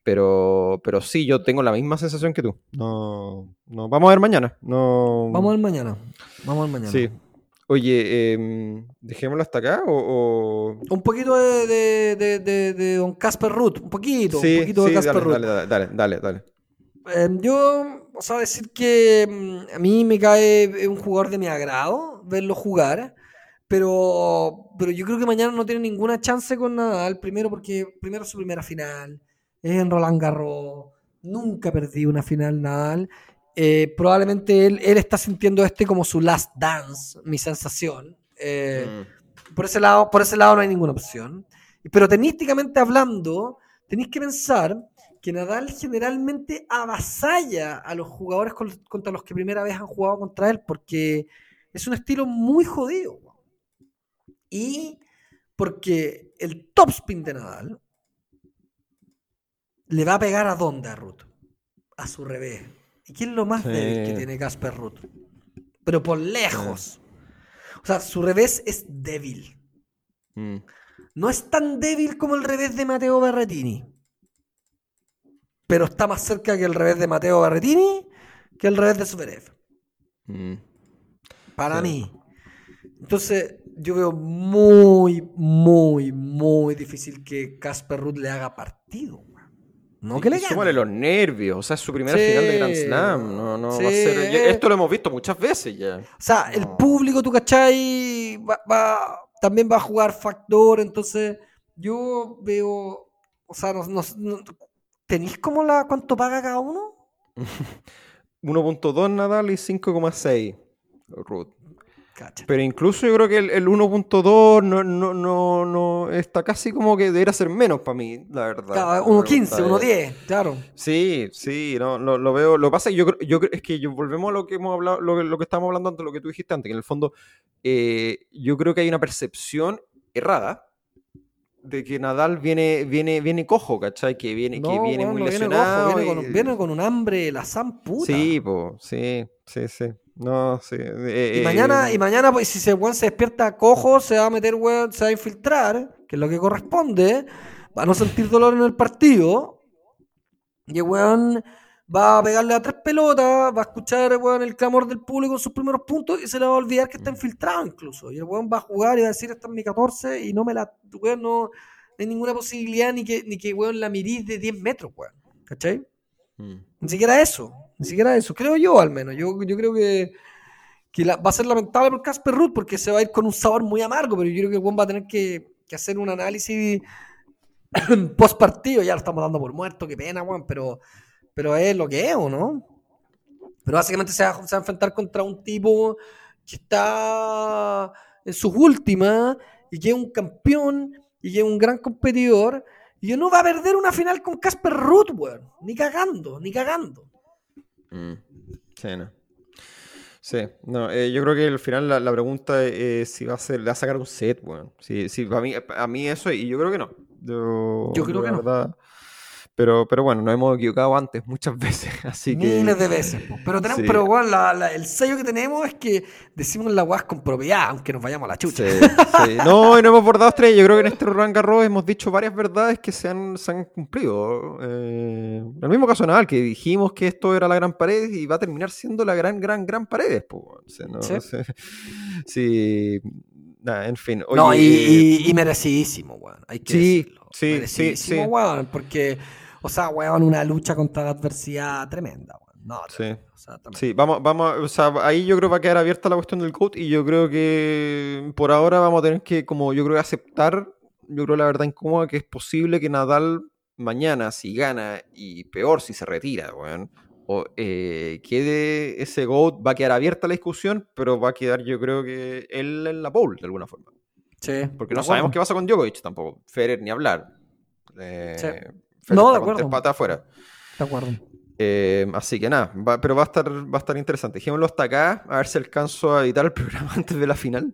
pero, pero sí, yo tengo la misma sensación que tú. No, no, vamos a ver mañana. No, Vamos al mañana. Vamos al mañana. Sí. Oye, em, dejémoslo hasta acá o, o- Un poquito de, de, de, de- de Don Casper Ruth, un poquito, Sí, un poquito de sí, Casper dale, Ruth. dale, dale, dale, dale, dale. Eh, yo, o sea, decir que mm, a mí me cae un jugador de mi agrado verlo jugar, pero, pero yo creo que mañana no tiene ninguna chance con Nadal, primero porque primero su primera final, es en Roland Garros, nunca perdí una final Nadal, eh, probablemente él, él está sintiendo este como su last dance, mi sensación. Eh, Mm, por ese lado, por ese lado no hay ninguna opción. Pero tenísticamente hablando, tenéis que pensar que Nadal generalmente avasalla a los jugadores con- contra los que primera vez han jugado contra él, porque es un estilo muy jodido. Y porque el topspin de Nadal le va a pegar a dónde a Ruth? A su revés. ¿Y quién es lo más Sí. débil que tiene Casper Ruth? Pero por lejos. O sea, su revés es débil. Mm. No es tan débil como el revés de Mateo Berretini. Pero está más cerca que el revés de Mateo Berretini que el revés de Zverev. Mm. Para Sí. mí. Entonces, yo veo muy, muy, muy difícil que Casper Ruth le haga partido. No que le súmale los nervios, o sea, es su primera Sí. final de Grand Slam. No, no Sí. va a ser. Esto lo hemos visto muchas veces ya. O sea, el No. público, tú cachai, va, va- también va a jugar factor. Entonces, yo veo. O sea, no, no- no- ¿tenéis como la cuánto paga cada uno? [LAUGHS] 1.2 Nadal y 5,6 Ruth. Cacha. Pero incluso yo creo que el, el 1.2 no, no, no, no está casi como que debería ser menos para mí, la verdad. Cada- La 1.15, pregunta es- 1.10, claro. Sí, sí, no, lo, lo veo. Lo que pasa es que yo, yo es que yo, volvemos a lo que hemos hablado, lo, que- lo que estábamos hablando antes, lo que tú dijiste antes, que en el fondo eh, yo creo que hay una percepción errada de que Nadal viene, viene, viene cojo, ¿cachai? Que viene, que viene muy viene lesionado. cojo, viene, y- con, viene con un hambre, la san puta. Sí, po, sí, sí, sí. No, sí. eh, Y eh, mañana, y mañana pues, si ese weón se despierta cojo, se va a meter, weón, se va a infiltrar, que es lo que corresponde, va a no sentir dolor en el partido, y el weón va a pegarle a tres pelotas, va a escuchar weón, el clamor del público en sus primeros puntos y se le va a olvidar que está infiltrado incluso. Y el weón va a jugar y va a decir, esta es mi 14 y no me la, weón, no, no hay ninguna posibilidad ni que, ni que weón la mirís de 10 metros, weón. ¿Cachai? mm, Ni siquiera eso, ni siquiera eso. Creo yo al menos. Yo, yo creo que, que va a ser lamentable por Casper Ruth porque se va a ir con un sabor muy amargo, pero yo creo que buen va a tener que, que hacer un análisis [COUGHS] post partido. Ya lo estamos dando por muerto, qué pena, Juan, pero, pero es lo que es, ¿o no? Pero básicamente se va, se va a enfrentar contra un tipo que está en sus últimas y que es un campeón y que es un gran competidor. Y que no va a perder una final con Casper Ruth, weón. Ni cagando, ni cagando. Mm. Sí, no. Sí, no, eh, yo creo que al final la, la pregunta es si va a ser, le va a sacar un set, bueno. Sí, sí, para mí, a mí eso, y yo creo que no. Yo, Yo creo que no. Pero, pero bueno, nos hemos equivocado antes muchas [LAUGHS] veces, así que... Miles de veces. Pero, tenemos, Sí. pero weón, la- la- el sello que tenemos es que decimos la weá con propiedad, aunque nos vayamos a la chucha. Sí, sí. [LAUGHS] No, y no hemos bordado estrellas. Yo creo que en este Roland Garros hemos dicho varias verdades que se han, se han cumplido. Eh, en el mismo caso Nadal, que dijimos que esto era la gran pared y va a terminar siendo la gran, gran, gran pared. po. O sea, no, Sí. Sí, nada, en fin. no, y, y- y merecidísimo, weón. Hay que Sí, decirlo. sí, sí, Merecidísimo, sí. weón. Porque, o sea, weón, una lucha contra la adversidad tremenda, weón. No, Sí. o sea. Sí, vamos, vamos, o sea, ahí yo creo que va a quedar abierta la cuestión del GOAT y yo creo que por ahora vamos a tener que, como yo creo que aceptar, yo creo la verdad incómoda que es posible que Nadal mañana, si gana y peor si se retira, weón, o eh, quede ese GOAT, va a quedar abierta la discusión, pero va a quedar yo creo que él en la pole de alguna forma. Sí, Porque no sabemos qué pasa con Djokovic tampoco, Federer ni hablar. Eh, Sí. No, de acuerdo. patas afuera. De acuerdo. Eh, así que nada, va- pero va a estar, va a estar interesante. Dejémoslo hasta acá, a ver si alcanzo a editar el [LAUGHS] programa antes de la final,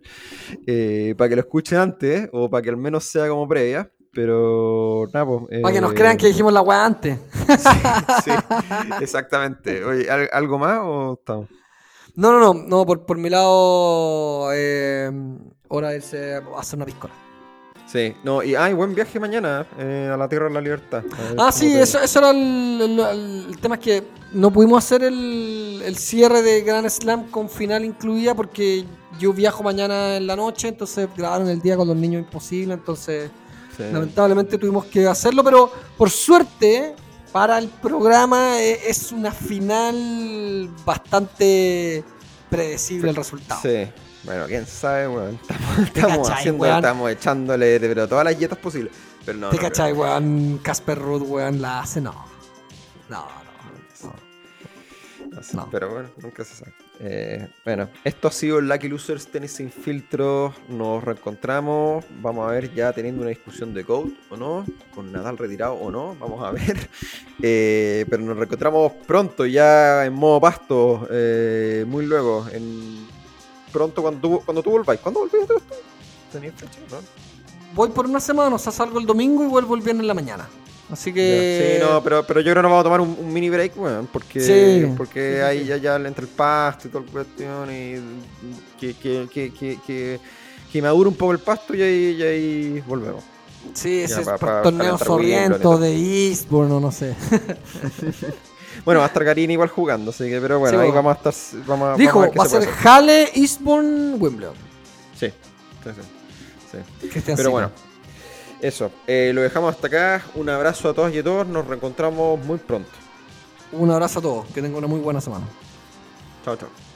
eh, para que lo escuchen antes, o para que al menos sea como previa. Pero nada, pues, Para que nos eh, crean que dijimos la weá antes. [LAUGHS] sí, exactamente. Oye, ¿al- ¿algo más o estamos? No, no, no, no, por, por mi lado, hora de irse a hacer una piscola. Sí, no, y ay, buen viaje mañana eh, a la Tierra de la Libertad. Ah, sí, te- eso, eso era el, el- el- el tema es que no pudimos hacer el, cierre de Grand Slam con final incluida porque yo viajo mañana en la noche, entonces grabaron el día con los niños imposible, entonces Sí. lamentablemente tuvimos que hacerlo, pero por suerte para el programa eh, es una final bastante predecible el resultado. Sí. Bueno, quién sabe, weón. [LAUGHS] Estamos, estamos cachai, haciendo, weón? estamos echándole de, pero todas las dietas posibles. Pero no, ¿Te no cachai, weón? Casper Ruud, weón, la hace, no. No, no. no. No sé. Pero bueno, nunca se sabe. Eh, bueno, esto ha sido Lucky Losers Tenis sin filtro. Nos reencontramos. Vamos a ver ya teniendo una discusión de code o no, con Nadal retirado o no. Vamos a [LAUGHS] ver. Eh, pero nos reencontramos pronto, ya en modo pasto, eh, muy luego. En... Pronto cuando tú, cuando tú volváis. ¿Cuándo volvés tú? ¿Tenías fecha? ¿no? Voy por una semana, o sea, salgo el domingo y vuelvo el viernes en la mañana. Así que. Sí, no, pero, pero yo creo que nos vamos a tomar un, un mini break, weón, porque, Sí. porque Sí, sí, ahí sí. ya, ya entre el pasto y toda la cuestión y que, que, que, que, que, que madure un poco el pasto y ahí, y ahí volvemos. Sí, ese Ya, es torneo sorriento de Eastbourne o no sé. [LAUGHS] Bueno, va a estar Karin igual jugando, así que, pero bueno, Sí, ahí bueno. vamos a estar. Vamos, Dijo, vamos a ver qué va a se ser. Halle, Eastbourne, Wimbledon. Sí, sí, sí. Pero bueno, eso. eh, lo dejamos hasta acá. Un abrazo a todas y a todos. Nos reencontramos muy pronto. Un abrazo a todos. Que tengan una muy buena semana. Chao, chao.